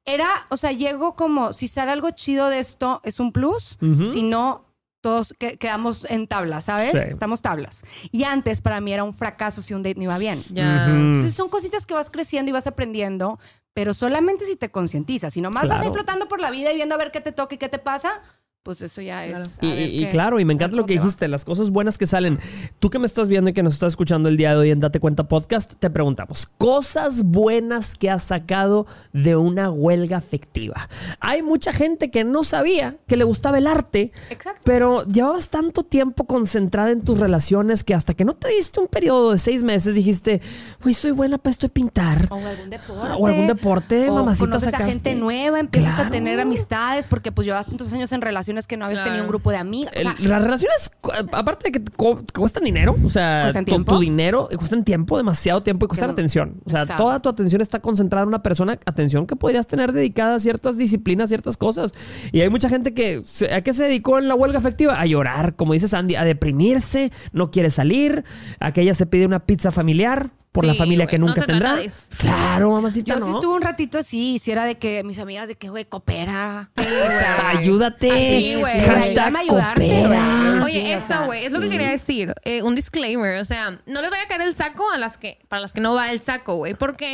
Era, o sea, llego como, si sale algo chido de esto, es un plus, Ujú. si no, todos que- quedamos en tablas, ¿sabes? Sí. Estamos tablas. Y antes para mí era un fracaso si un date no iba bien. Ya. Ujú. Entonces son cositas que vas creciendo y vas aprendiendo, pero solamente si te concientizas. Si nomás vas ahí Claro. flotando por la vida y viendo a ver qué te toca y qué te pasa, pues eso ya es. Y, claro, y me encanta lo que dijiste, las cosas buenas que salen. Tú que me estás viendo y que nos estás escuchando el día de hoy en Date Cuenta Podcast, te preguntamos, cosas buenas que has sacado de una huelga afectiva. Hay mucha gente que no sabía que le gustaba el arte, Exacto. pero llevabas tanto tiempo concentrada en tus relaciones que hasta que no te diste un periodo de seis meses dijiste, güey, soy buena para esto de pintar. O algún deporte. O algún deporte, o mamacita, conoces a gente nueva, empiezas Claro. a tener amistades porque pues llevas tantos años en relaciones que no habías Claro. tenido un grupo de amigas. O sea, El- las relaciones, aparte de que cuestan dinero, o sea, ¿Cuestan tu, dinero, eh, cuestan tiempo, demasiado tiempo y cuestan no- atención. O sea, Exacto. toda tu atención está concentrada en una persona, atención que podrías tener dedicada a ciertas disciplinas, ciertas cosas. Y hay mucha gente que, ¿a qué se dedicó en la huelga afectiva? A llorar, como dice Sandy, a deprimirse, no quiere salir, aquella se pide una pizza familiar por la familia güey, que no nunca se tendrá. Claro, mamacita, yo ¿no? sí estuve un ratito así, si era de que mis amigas de que, güey, coopera. o sea, Ayúdate. Así, güey. Hashtag ayudarte, coopera. Oye, Sí, eso, güey, es lo que quería decir. Eh, un disclaimer, o sea, no les vaya a caer el saco a las que, para las que no va el saco, güey, porque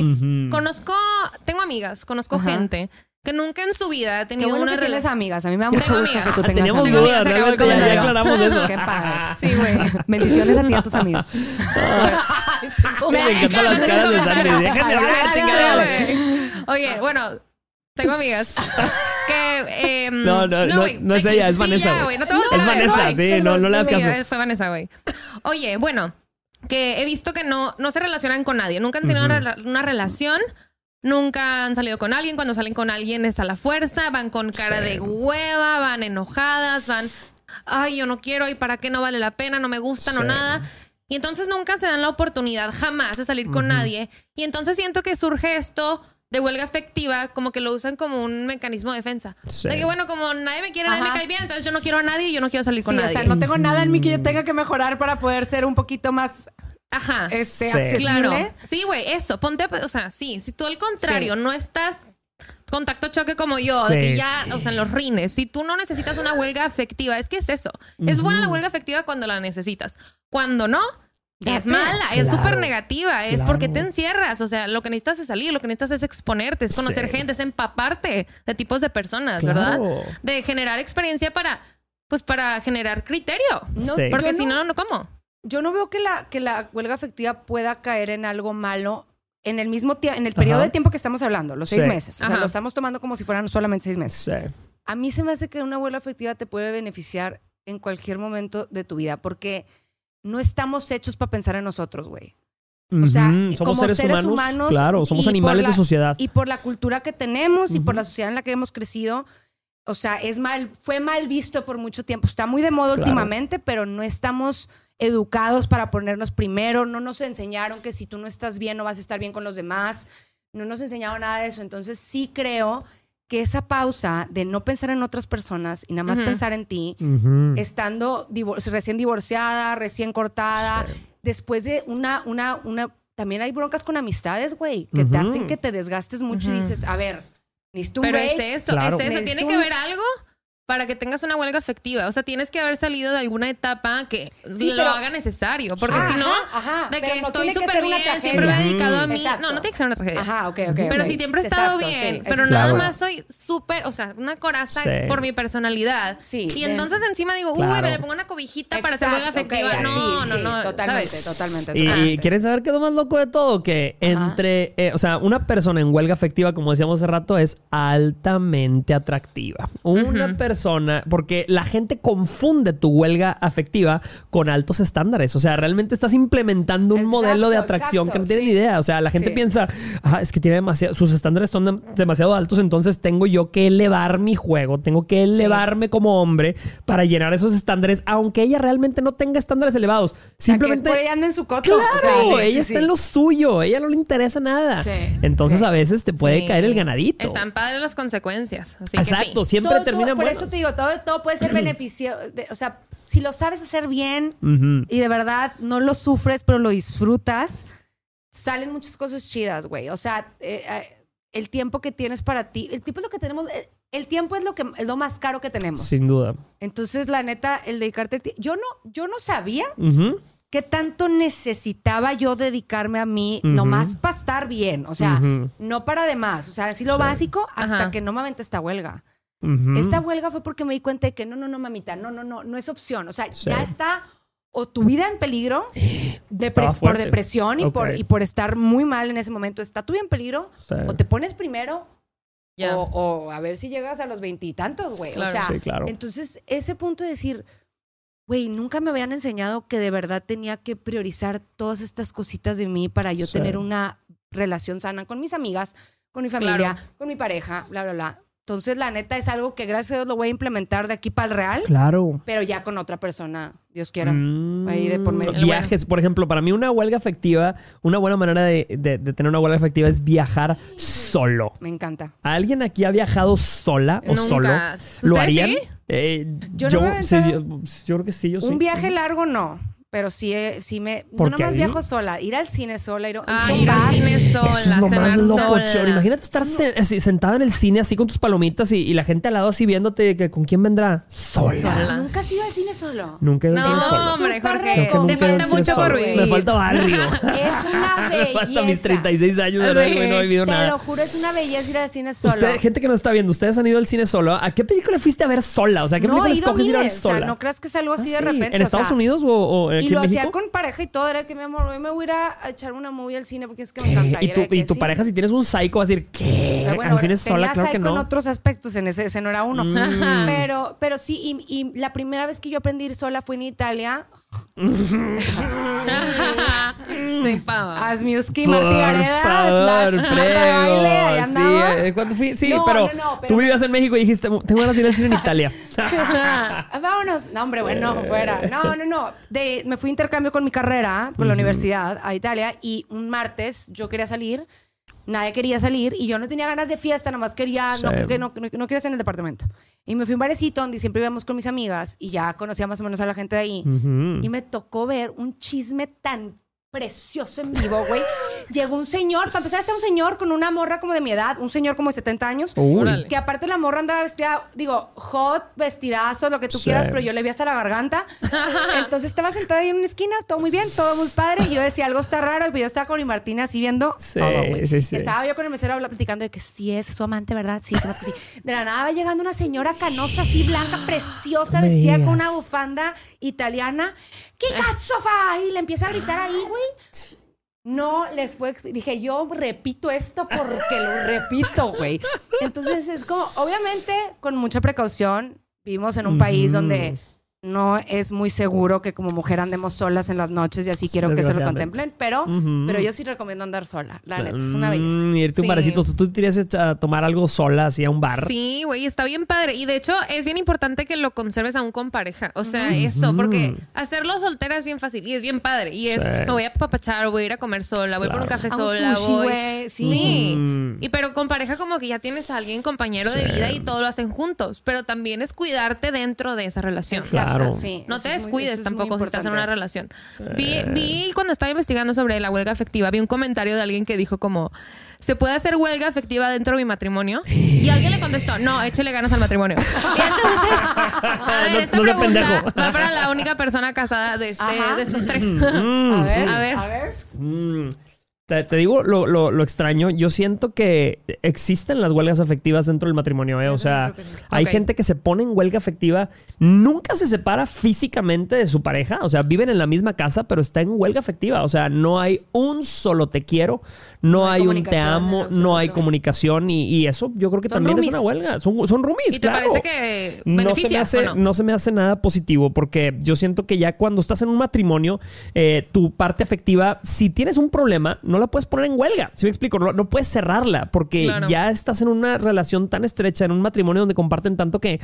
conozco, tengo amigas, conozco Ajá. gente que nunca en su vida ha Qué tenido bueno una que tienes relación. amigas. A mí me da mucho Tengo gusto amigas. que tú tengas Teníamos Tengo dudas, amigas, se acabó el ya, ya comentario. aclaramos eso. Qué padre. Sí, güey. Bendiciones a ti y a tus amigos. Me encantan las caras de Sandy. Déjenme hablar, chingada. Oye, bueno, tengo amigas que... em, No, no, no, güey. no es ella, es Sí, Vanessa, ya, güey. güey, no te voy a Es Vanessa, güey. sí, no, no le das Sí, caso. fue Vanessa, güey. Oye, bueno, que he visto que no, no se relacionan con nadie. Nunca han tenido una, rela- una relación. Nunca han salido con alguien. Cuando salen con alguien es a la fuerza. Van con cara Sí. de hueva, van enojadas, van... Ay, yo no quiero y para qué no vale la pena, no me gusta, no Sí. nada. Y entonces nunca se dan la oportunidad jamás de salir con nadie. Y entonces siento que surge esto de huelga afectiva, como que lo usan como un mecanismo de defensa. Sí. De que, bueno, como nadie me quiere, nadie me Ajá. cae bien, entonces yo no quiero a nadie y yo no quiero salir con Sí, o nadie. sea, no tengo nada en mí que yo tenga que mejorar para poder ser un poquito más Ajá. este, Sí. accesible. Claro. Sí, güey, eso. Ponte, a- o sea, sí, si tú al contrario no estás contacto choque como yo, de que ya, o sea, en los rines, si tú no necesitas una huelga afectiva, es que es eso. Es buena la huelga afectiva cuando la necesitas. Cuando no, es mala, es súper negativa, es Claro. porque te encierras, o sea, lo que necesitas es salir, lo que necesitas es exponerte, es conocer Sí. gente, es empaparte de tipos de personas, Claro. ¿verdad? De generar experiencia para, pues para generar criterio. No, Sí. Porque si no, no, ¿cómo? Yo no veo que la, que la huelga afectiva pueda caer en algo malo en el mismo tiempo, en el periodo Ajá. de tiempo que estamos hablando, los seis Sí. meses. O sea, Ajá. lo estamos tomando como si fueran solamente seis meses. Sí. A mí se me hace que una huelga afectiva te puede beneficiar en cualquier momento de tu vida, porque no estamos hechos para pensar en nosotros, güey. O sea, somos como seres, seres humanos, humanos Claro, somos animales de sociedad. Y por la cultura que tenemos y por la sociedad en la que hemos crecido, o sea, es mal, fue mal visto por mucho tiempo. Está muy de moda Claro. últimamente, pero no estamos educados para ponernos primero. No nos enseñaron que si tú no estás bien, no vas a estar bien con los demás. No nos enseñaron nada de eso. Entonces sí creo que esa pausa de no pensar en otras personas y nada más pensar en ti, estando divor- recién divorciada, recién cortada, Sí. después de una, una, una, también hay broncas con amistades, güey, que te Ujú. hacen que te desgastes mucho y dices, a ver, necesito un Pero break. es eso, Claro. es eso. Tiene que haber algo para que tengas una huelga afectiva. O sea, tienes que haber salido de alguna etapa que Sí, lo pero- haga necesario. Porque Ajá, si no, ajá, de que no estoy súper ser bien, tragedia. siempre me he dedicado a mí. Exacto. No, no tiene que ser una tragedia. Ajá, ok, ok. Pero ok. si siempre he estado Exacto, bien, sí, pero nada Claro. más soy súper, o sea, una coraza Sí. por mi personalidad. Sí, Y entonces encima digo, uy, Claro. me le pongo una cobijita para hacer huelga ok, no, sí, no, no. Totalmente, ¿sabes? totalmente. Y, quieren saber qué es lo más loco de todo, que Ajá. entre, eh, o sea, una persona en huelga afectiva, como decíamos hace rato, es altamente atractiva. Una Ujú. Persona, porque la gente confunde tu huelga afectiva con altos estándares. O sea, realmente estás implementando un Exacto, modelo de atracción que no tienes sí. ni idea. O sea, la gente Sí. piensa, ah, es que tiene demasiado, sus estándares son dem- demasiado altos, entonces tengo yo que elevar mi juego, tengo que elevarme como hombre para llenar esos estándares, aunque ella realmente no tenga estándares elevados. O sea, que es Simplemente por ella anda en su coto. Claro, O sea, sí, ella sí, está en lo suyo, ella no le interesa nada. Sí, Entonces sí. a veces te puede Sí. caer el ganadito. Están padres las consecuencias. Así que Exacto, sí. siempre Todo- todo- termina Por bueno. Eso te digo, todo, todo puede ser beneficio. de- o sea, si lo sabes hacer bien Ujú. y de verdad no lo sufres, pero lo disfrutas, salen muchas cosas chidas, güey. O sea, eh, eh, el tiempo que tienes para ti, el tiempo es lo que tenemos. eh, El tiempo es lo que es lo más caro que tenemos. Sin duda. Entonces, la neta, el dedicarte a ti. Yo no, yo no sabía qué tanto necesitaba yo dedicarme a mí, nomás para estar bien. O sea, no para demás. O sea, así lo Sí. básico hasta Ajá. que no me aventé esta huelga. Esta huelga fue porque me di cuenta de que no, no, no, mamita, no, no, no, no es opción. O sea, Sí. ya está o tu vida en peligro depres- por depresión y, por, y por estar muy mal en ese momento. Está tu vida en peligro Sí. o te pones primero o, o a ver si llegas a los veintitantos, güey. Claro. O sea, Sí, claro. entonces ese punto de decir, güey, nunca me habían enseñado que de verdad tenía que priorizar todas estas cositas de mí para yo Sí. tener una relación sana con mis amigas, con mi familia, Claro. con mi pareja, bla, bla, bla. Entonces, la neta es algo que gracias a Dios lo voy a implementar de aquí para el real, Claro. pero ya con otra persona, Dios quiera. Mm, ahí de por medio. Viajes, por ejemplo, para mí una huelga afectiva, una buena manera de, de- de tener una huelga afectiva es viajar solo. Me encanta. ¿Alguien aquí ha viajado sola o Nunca. solo? ¿Lo ¿Ustedes harían? sí? Eh, Yo yo, no me sí, yo, yo creo que sí, yo sí. Un viaje largo no, pero sí, eh, sí me... No Porque nomás ahí- viajo sola, ir al cine sola, ir, Ah, a ir al cine sola, Eso es lo más cenar locochón. sola. Imagínate estar se- así, sentada en el cine así con tus palomitas y, y la gente al lado así viéndote que con quién vendrá. Sola. Sola. ¿Nunca has ido al cine solo? Nunca he ido al cine No, solo. hombre, Súper Jorge. Creo que nunca Te he ido al falta cine mucho solo. por vivir. Me falta barrio. Es una Me belleza. falta mis 36 años de Sí. verlo y no he vivido Te nada. lo juro, es una belleza ir al cine solo. Usted, gente que nos está viendo, ustedes han ido al cine solo. ¿A qué película fuiste a ver sola? O sea, ¿qué no, película he ido escoges ir a ver miles, sola? Sea, no creas que es algo así Ah, de sí. repente. ¿En o Estados sea, Unidos o, o aquí Y lo hacía con pareja y todo. Era que, mi amor, hoy me voy a ir a, echar una movie al cine porque es que me encanta. Y tu, y tu sí. pareja, si tienes un psycho, va a decir, ¿qué? Pero bueno, al cine tenía sola, claro que no. otros aspectos, en ese, ese no era uno. Mm. Pero, pero sí, y, y la primera vez que yo aprendí a ir sola fue en Italia. Sí, pava. Por Martí Gareda, slash Marta de baile, ahí. Sí, eh, ¿cuándo fui? Sí, No, pero, no, no, pero- tú vivías en México y dijiste, tengo ganas de ir al cine en Italia. Ah, Vámonos. No, hombre, bueno, fuera. No, no, no. De, me fui a intercambio con mi carrera, con la universidad, a Italia, y un martes yo quería salir, nadie quería salir, y yo no tenía ganas de fiesta, nomás quería, no, que no, no, no quería estar en el departamento. Y me fui a un barecito donde siempre íbamos con mis amigas, y ya conocía más o menos a la gente de ahí. Y me tocó ver un chisme tan precioso en vivo, güey. Llegó un señor, para empezar está un señor con una morra como de mi edad, un señor como de 70 años, Uy. Que aparte la morra andaba vestida, digo, hot, vestidazo, lo que tú Sí. quieras, pero yo le vi hasta la garganta. Entonces estaba sentada ahí en una esquina, todo muy bien, todo muy padre. Y yo decía, algo está raro, y yo estaba con mi Martina así viendo Sí, todo, güey. sí, sí. Estaba yo con el mesero habla- platicando de que sí es su amante, ¿verdad? Sí, se que sí. De la nada va llegando una señora canosa, así blanca, preciosa, me vestida digas. con una bufanda italiana. ¿Qué cazzo? Y le empieza a gritar ahí, güey. No les fue. Dije, yo repito esto porque lo repito, güey. Entonces es como, obviamente, con mucha precaución. Vivimos en un país donde no es muy seguro que como mujer andemos solas en las noches y así quiero que se lo contemplen, pero, pero yo sí recomiendo andar sola. La neta, es una belleza. Mm, irte a un Sí. barecito. ¿Tú, tú te irías a tomar algo sola, así a un bar? Sí, güey, está bien padre. Y de hecho, es bien importante que lo conserves aún con pareja. O sea, eso, porque hacerlo soltera es bien fácil y es bien padre. Y es, Sí. me voy a papachar, voy a ir a comer sola, voy por un café A un sola, sushi, voy. güey, sí. Sí. Mm. Y pero con pareja como que ya tienes a alguien compañero de vida y todo lo hacen juntos. Pero también es cuidarte dentro de esa relación. Exacto, Claro. sí. No te muy- descuides es tampoco si estás en una relación. Vi, vi cuando estaba investigando sobre la huelga afectiva, vi un comentario de alguien que dijo como, ¿se puede hacer huelga afectiva dentro de mi matrimonio? Y alguien le contestó, no, échale ganas al matrimonio. Y entonces, a ver, No- esta no pregunta pendejo. va para la única persona casada de, este- de estos tres. Mm. A ver, A ver. a ver. Mm. Te, te digo lo, lo- lo extraño. Yo siento que existen las huelgas afectivas dentro del matrimonio. ¿eh? O sea, sí. hay gente que se pone en huelga afectiva, nunca se separa físicamente de su pareja. O sea, viven en la misma casa, pero está en huelga afectiva. O sea, no hay un solo te quiero, no, No hay hay, un te amo, no hay comunicación. Y, y eso yo creo que también roomies. es una huelga. Son, son roomies, ¿Y te claro. parece que No se, me hace, no se me hace nada positivo porque yo siento que ya cuando estás en un matrimonio, eh, tu parte afectiva, si tienes un problema, no la puedes poner en huelga. ¿Sí me explico? No, no puedes cerrarla porque Claro. ya estás en una relación tan estrecha, en un matrimonio donde comparten tanto que eh,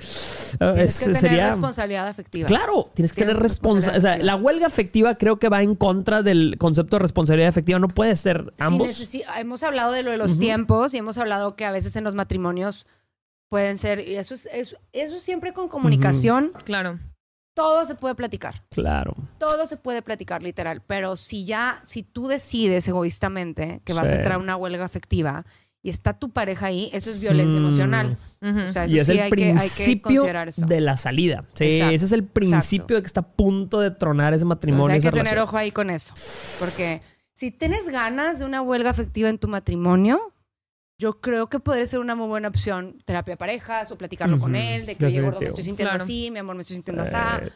Tienes es- que tener sería... responsabilidad afectiva. Claro, tienes que Tienes tener responsabilidad. O sea, la huelga afectiva creo que va en contra del concepto de responsabilidad afectiva. No puede ser ambos. necesi- hemos hablado de lo de los tiempos y hemos hablado que a veces en los matrimonios pueden ser, y eso, es, eso, eso siempre con comunicación, Claro. Todo se puede platicar. Claro. Todo se puede platicar, literal. Pero si ya, si tú decides egoístamente que vas Sí. a entrar a una huelga afectiva y está tu pareja ahí, eso es violencia Mm. emocional. Ujú. O sea, eso Y es sí el hay que, hay que principio considerar eso. de la salida. Sí, Exacto, ese es el principio exacto. de que está a punto de tronar ese matrimonio. Entonces hay que tener ojo ahí con eso. Porque si tienes ganas de una huelga afectiva en tu matrimonio, yo creo que podría ser una muy buena opción terapia de parejas o platicarlo con él, de que oye, gordo, me estoy sintiendo Claro. así, mi amor, me estoy sintiendo así. Eh,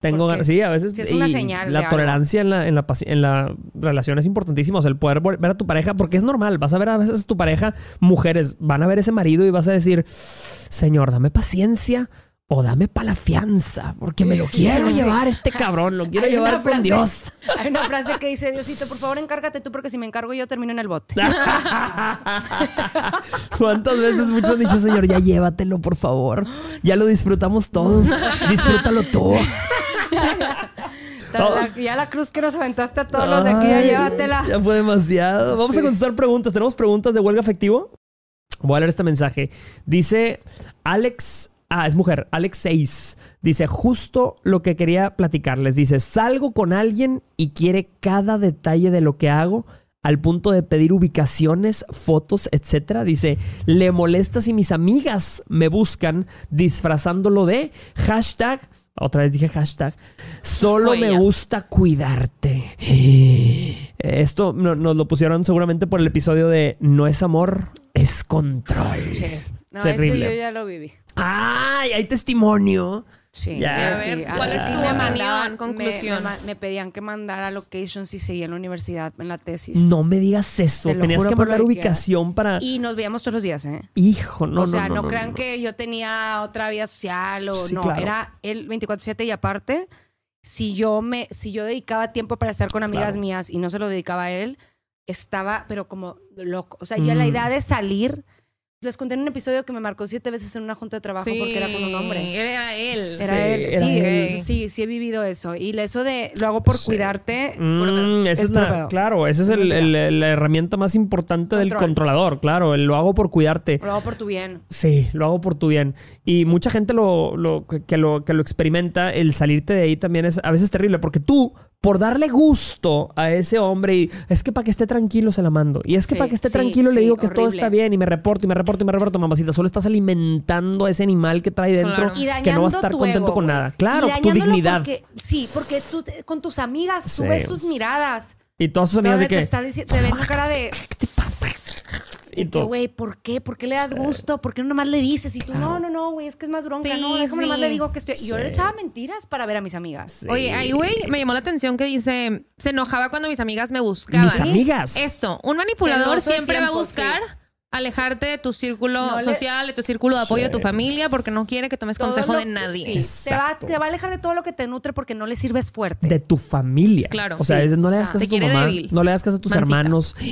Tengo ganas, sí, a veces sí es una y señal la tolerancia en la, en, la, en la relación es importantísima. O sea, el poder ver a tu pareja, porque es normal. Vas a ver a veces a tu pareja, mujeres, van a ver ese marido y vas a decir, Señor, dame paciencia o dame pa' la fianza, porque me lo sí, quiero sí, llevar este cabrón, lo quiero Hay llevar con frase- Dios. Hay una frase que dice, Diosito, por favor, encárgate tú, porque si me encargo yo termino en el bote. ¿Cuántas veces muchos han dicho, Señor, ya llévatelo, por favor? Ya lo disfrutamos todos. Disfrútalo tú. La- ya la cruz que nos aventaste a todos los de aquí, ya llévatela. Ya fue demasiado. Vamos a contestar preguntas. ¿Tenemos preguntas de huelga afectivo? Voy a leer este mensaje. Dice Alex. Ah, es mujer. Alex 6. Dice justo lo que quería platicarles. Dice: Salgo con alguien y quiere cada detalle de lo que hago al punto de pedir ubicaciones, fotos, etcétera. Dice: Le molesta si mis amigas me buscan disfrazándolo de hashtag. Otra vez dije hashtag. Solo me gusta cuidarte. Esto no- nos lo pusieron seguramente por el episodio de No es amor, es control. Sí. No, Terrible. eso yo ya lo viví. ¡Ay! Hay testimonio. Sí, Ya. A sí, ver, a ¿cuál es sí tu me opinión, conclusión? Me, me ma- me pedían que mandara locations si seguía en la universidad, en la tesis. No me digas eso. Tenías que mandar que ubicación para. Y nos veíamos todos los días, ¿eh? Hijo, no, o sea, no, no, no, crean no. que yo tenía otra vida social o Sí, no, claro. era el 24/7 y aparte, si yo me si yo dedicaba tiempo para estar con amigas Claro. mías y no se lo dedicaba a él, estaba pero como loco. O sea, ya la Mm. idea de salir les conté en un episodio que me marcó siete veces en una junta de trabajo porque era con un hombre. Era él. Era Sí, él, era sí, él. sí, sí, sí he vivido eso. Y eso de lo hago por Sí. cuidarte. Mm, esa Es es pedo. claro, esa es el- el- la herramienta más importante del Control. controlador, claro, el lo hago por cuidarte. Lo hago por tu bien. Sí, lo hago por tu bien. Y mucha gente lo, lo- que, que lo, que lo experimenta, el salirte de ahí también es a veces terrible, porque tú, por darle gusto a ese hombre, y es que para que esté tranquilo se la mando. Y es que Sí, para que esté sí, tranquilo le digo que todo está bien y me reporto y me reporto y me reporto, mamacita. Solo estás alimentando a ese animal que trae dentro Claro. Que no va a estar contento ego, con nada. Claro, tu dignidad. porque- sí, porque tú te- con tus amigas Sí. subes sus miradas. Y todas sus amigas de te, que. te ven con cara de, ¿Qué te pasa? De Y que, tú. güey, ¿por qué? ¿Por qué le das gusto? ¿Por qué no nomás le dices? Y tú, no, no, no, güey, es que es más bronca. Sí, no, déjame nomás sí. le digo que estoy... Y yo le echaba mentiras para ver a mis amigas. Sí. Oye, ahí, güey, me llamó la atención que dice, se enojaba cuando mis amigas me buscaban. Mis amigas. Esto, un manipulador Celoso siempre va a buscar alejarte de tu círculo No le- social, de tu círculo de apoyo de tu familia, porque no quiere que tomes Todo consejo lo- de nadie. Sí, te va, te va a alejar de todo lo que te nutre porque no le sirves fuerte. De tu familia. Claro. O sea, Sí, no le o hagas sea, caso a tu mamá. débil. No le hagas caso a tus hermanos.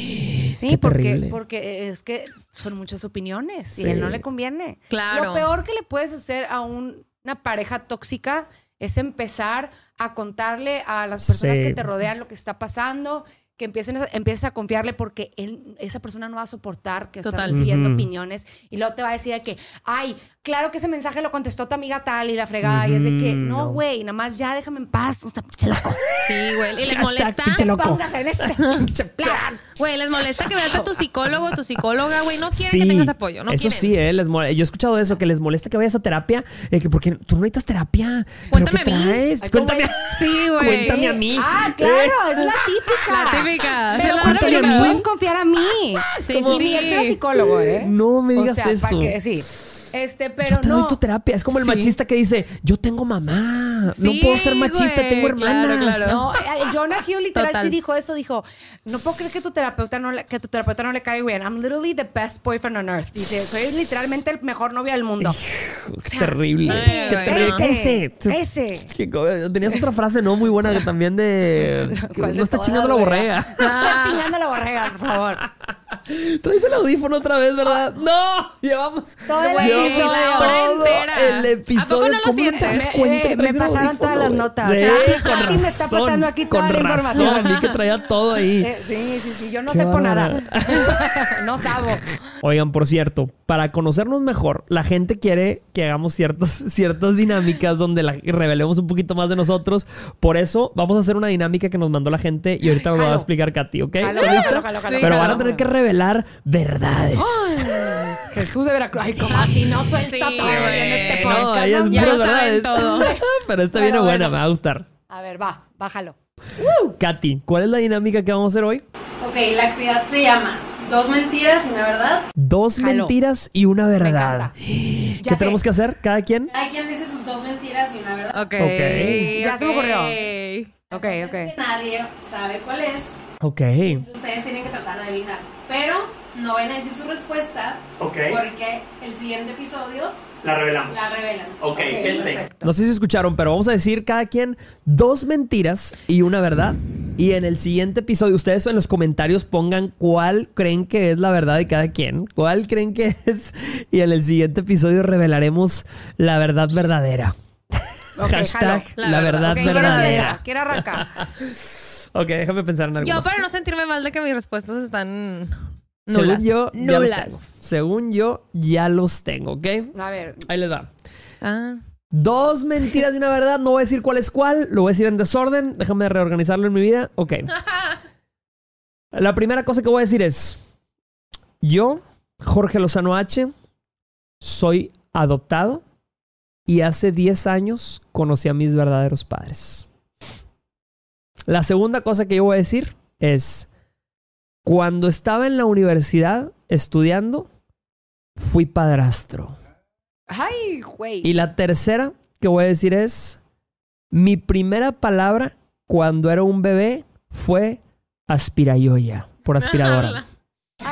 Sí, Qué porque, terrible. porque es que son muchas opiniones y a él no le conviene. Claro. Lo peor que le puedes hacer a un- una pareja tóxica es empezar a contarle a las personas Sí. que te rodean lo que está pasando, que empiecen a, empieces a confiarle porque él, esa persona no va a soportar que Total. estás recibiendo opiniones y luego te va a decir de que, ay, claro que ese mensaje lo contestó tu amiga tal y la fregada y es de que, no, no. güey, nada más ya déjame en paz, puta pinche loco. Sí, güey. Y les molesta. pinche loco. Póngase en ese plan. Güey, les molesta que veas a tu psicólogo, tu psicóloga, güey. No quieren Sí, que tengas apoyo. No eso quieren. sí, eh, les yo he escuchado eso, que les molesta que vayas a terapia, eh, que porque tú no necesitas terapia. ¿Pero Cuéntame qué a mí. traes? Ay, Cuéntame. ¿cómo Sí, güey. Cuéntame a mí. Ah, claro, es la típica. La típica. Pero Sí, la porque típica. me puedes confiar a mí. Sí, sí, sí. ex era psicólogo, ¿eh? No me O digas sea, pa' eso. que- sí. Este, pero yo te no. doy tu terapia. Es como el Sí. machista que dice, yo tengo mamá. Sí, no puedo ser machista, güey, tengo claro, hermanas. claro. No, eh, Jonah Hill literal Total. sí dijo eso, dijo, no puedo creer que tu terapeuta no le, que tu terapeuta no le cae bien. I'm literally the best boyfriend on earth. Dice, soy literalmente el mejor novio del mundo. Es terrible. Ay, Qué güey. terrible. Ese, Ese. Tenías otra frase, ¿no? Muy buena que también de... que ¿Cuál de no está todas, chingando la borrega. No estás chingando la borrega, por favor. Traes el audífono otra vez, ¿verdad? ¡No! Llevamos... Todo el episodio. la el episodio. ¿A poco no lo ¿Cómo te sientes? das Me- eh, pasaron todas las notas. Sí, me está pasando aquí toda la información. razón, vi que traía todo ahí. Eh, sí, sí, sí. Yo no Qué sé por nada. no sabo. Oigan, por cierto, para conocernos mejor, la gente quiere que hagamos ciertas, ciertas dinámicas donde la, revelemos un poquito más de nosotros. Por eso vamos a hacer una dinámica que nos mandó la gente y ahorita nos lo va a explicar Katy, ¿ok? Jalo, ¿Lista? jalo, jalo, jalo, Pero jalo. van a tener que revelar verdades. Jesús de Veracruz. Ay, como así no suelta Sí, todo güey. en este podcast. No, ella es Ya puras lo saben verdades. todo. Pero esta Bueno, viene buena, bueno. me va a gustar. A ver, va, bájalo. Katy, ¿cuál es la dinámica que vamos a hacer hoy? Ok, la actividad se llama dos mentiras y una verdad. Dos Jalo. mentiras y una verdad. ¿Qué Ya sé. tenemos que hacer? ¿Cada quien? Cada quien dice sus dos mentiras y una verdad. Ok. Ok. Ya se me ocurrió. ok. Ok. nadie sabe cuál es. Ok. Ustedes tienen que tratar de adivinar. Pero no van a decir su respuesta. Ok. Porque el siguiente episodio La revelamos. la revelan. Ok, gente. perfecto. No sé si escucharon, pero vamos a decir cada quien dos mentiras y una verdad. Y en el siguiente episodio, ustedes en los comentarios pongan cuál creen que es la verdad de cada quien. ¿Cuál creen que es? Y en el siguiente episodio revelaremos la verdad verdadera. Hashtag la, La verdad, verdad. Ok, ¿quién verdadera. empieza? ¿Quién arranca? Ok, déjame pensar en algo. Yo, para no sentirme mal de que mis respuestas están Según nulas. yo, ya los tengo. nulas. Según yo, ya los tengo, ¿ok? A ver, Ahí les va. Ah. Dos mentiras y una verdad. No voy a decir cuál es cuál. Lo voy a decir en desorden. Déjame reorganizarlo en mi vida. Ok. La primera cosa que voy a decir es: Yo, Jorge Lozano H, soy adoptado y hace 10 años conocí a mis verdaderos padres. La segunda cosa que yo voy a decir es: Cuando estaba en la universidad estudiando, fui padrastro. ay, güey. Y la tercera que voy a decir es, mi primera palabra cuando era un bebé fue aspirayoya, por aspiradora.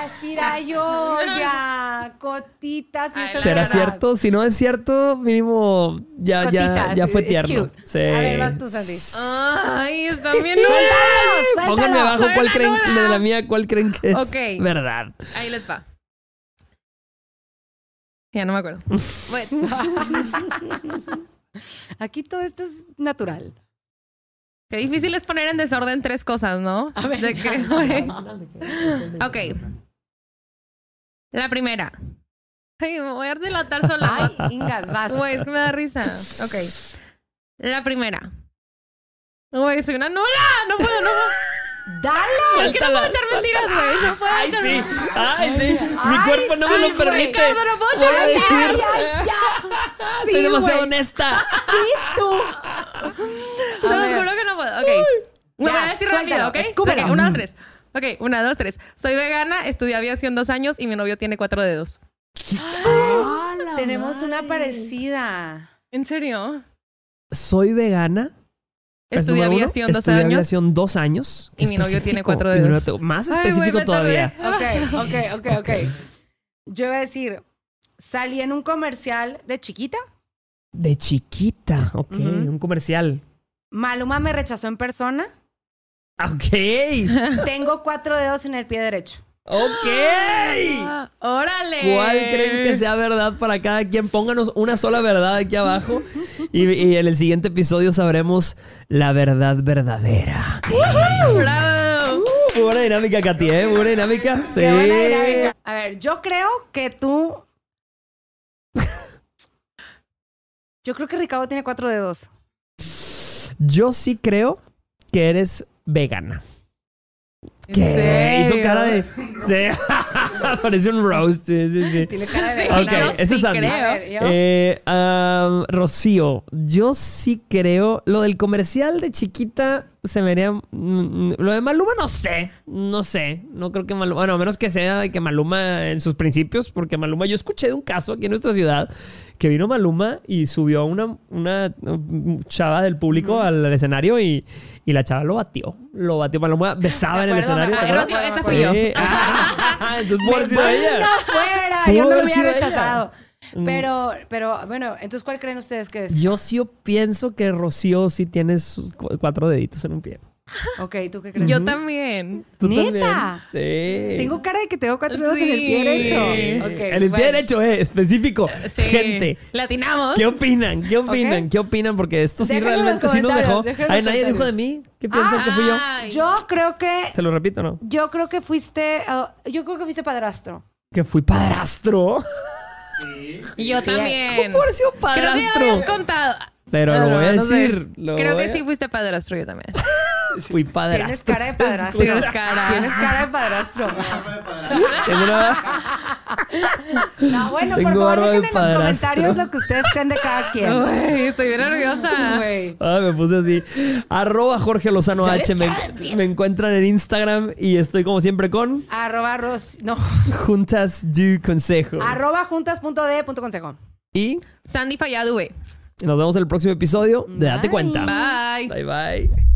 Aspira yo ya, cotitas y eso es ¿Será verdad. cierto? Si no es cierto, mínimo ya, ya, Cotitas, ya fue tierno. Sí. A ver, vas tú, Sandy. Ay, están bien nulas. Pónganme abajo cuál creen, lo de la mía, cuál creen que es Ok. verdad. Ahí les va. Ya no me acuerdo. Bueno, Aquí todo esto es natural. qué difícil es poner en desorden tres cosas, ¿no? A ver, De ya. que, güey. Ok. La primera. Ay, me voy a delatar sola. Ay, Ingas, vas. Güey, es que me da risa. Ok. La primera. Güey, soy una nula. No puedo, no puedo. Dale. Es que no puedo echar mentiras, güey. No puedo Ay, echar sí. mentiras. Ay, sí. Mi Ay, cuerpo no me sí, lo güey. permite. Ricardo, no puedo echar mentiras. Ay, ya. soy Sí, demasiado güey. honesta. Sí, tú. Se los juro que no puedo. Ok. Me Ya, voy a decir rápido, ¿ok? escúpelo. Ok, una, dos, tres. Ok, una, dos, tres. Soy vegana, estudié aviación dos años y mi novio tiene cuatro dedos. Tenemos una parecida. ¿En serio? Soy vegana. es Estudié aviación dos Estudié años. aviación dos años. Y mi novio tiene cuatro dedos. Más específico todavía. Ok, ok, ok, ok. Yo voy a decir, salí en un comercial de chiquita. De chiquita, ok. Un comercial. Maluma me rechazó en persona. Ok. Tengo cuatro dedos en el pie derecho. ok. Ah, ¡Órale! ¿Cuál creen que sea verdad para cada quien? Pónganos una sola verdad aquí abajo. Y, y en el siguiente episodio sabremos la verdad verdadera. ¡Bravo! Muy buena dinámica, Katy, ¿eh? Buena dinámica. Sí. Qué buena dinámica. A ver, yo creo que tú. Yo creo que Ricardo tiene cuatro dedos. Yo sí creo que eres vegana. ¿En ¿Qué? serio? Hizo cara de. Sí. Parece un roast. Sí, sí, sí. Tiene cara de. Sí, Ok, yo ese es sí Sandy. creo. A ver, yo. Eh, am, Rocío, yo sí creo. Lo del comercial de chiquita se me haría. mm, mm, Lo de Maluma no sé. No sé. No creo que Maluma. Bueno, a menos que sea de que Maluma en sus principios. Porque Maluma, yo escuché de un caso aquí en nuestra ciudad que vino Maluma y subió a una, una mm, chava del público al escenario y, y la chava lo batió. Lo batió. Maluma besaba en el escenario. Rocío, esa fui yo. Sí. Ah, entonces ella. ¡Manda fuera! Yo no lo hubiera ella. Mm. Pero, pero, bueno, entonces, ¿cuál creen ustedes que es? Yo sí pienso que Rocío sí tiene sus cu- cuatro deditos en un pie. Ok, ¿tú qué crees? Yo también. ¿Tú ¿Neta? también? Sí. Tengo cara de que tengo cuatro dedos en el Sí. pie derecho. Ok, en el pie derecho, eh, específico. Sí. Gente, Latinamos. ¿qué opinan? ¿Qué opinan? ¿Qué opinan? Porque esto sí Déjenlo en los realmente sí nos dejó. comentarios, déjenlo en Ay, los nadie dijo de mí. ¿Qué piensan que fui yo? Ay. Yo creo que, Se lo repito, ¿no? yo creo que fuiste, ah, yo creo que fuiste padrastro. Que fui padrastro. Y yo Sí, también. ¿Cómo haber sido Creo que ya lo habías padrastro? contado. Pero lo voy a no sé. decir. lo Creo voy que a- sí fuiste padrastro yo también. Fui padrastro. Tienes cara de padrastro. Tienes cara. Tienes cara de padrastro. No, bueno, por favor, dejen en los comentarios lo que ustedes creen de cada quien. Uy, estoy bien nerviosa. Ah, me puse así. Arroba Jorge Lozano H. Me, encuentran en Instagram y estoy como siempre con Arroba Ros... No. Juntas du Consejo. Arroba juntas.de.consejo. Y Sandy Falladue. Nos vemos en el próximo episodio de Date. Cuenta. Bye. Bye bye.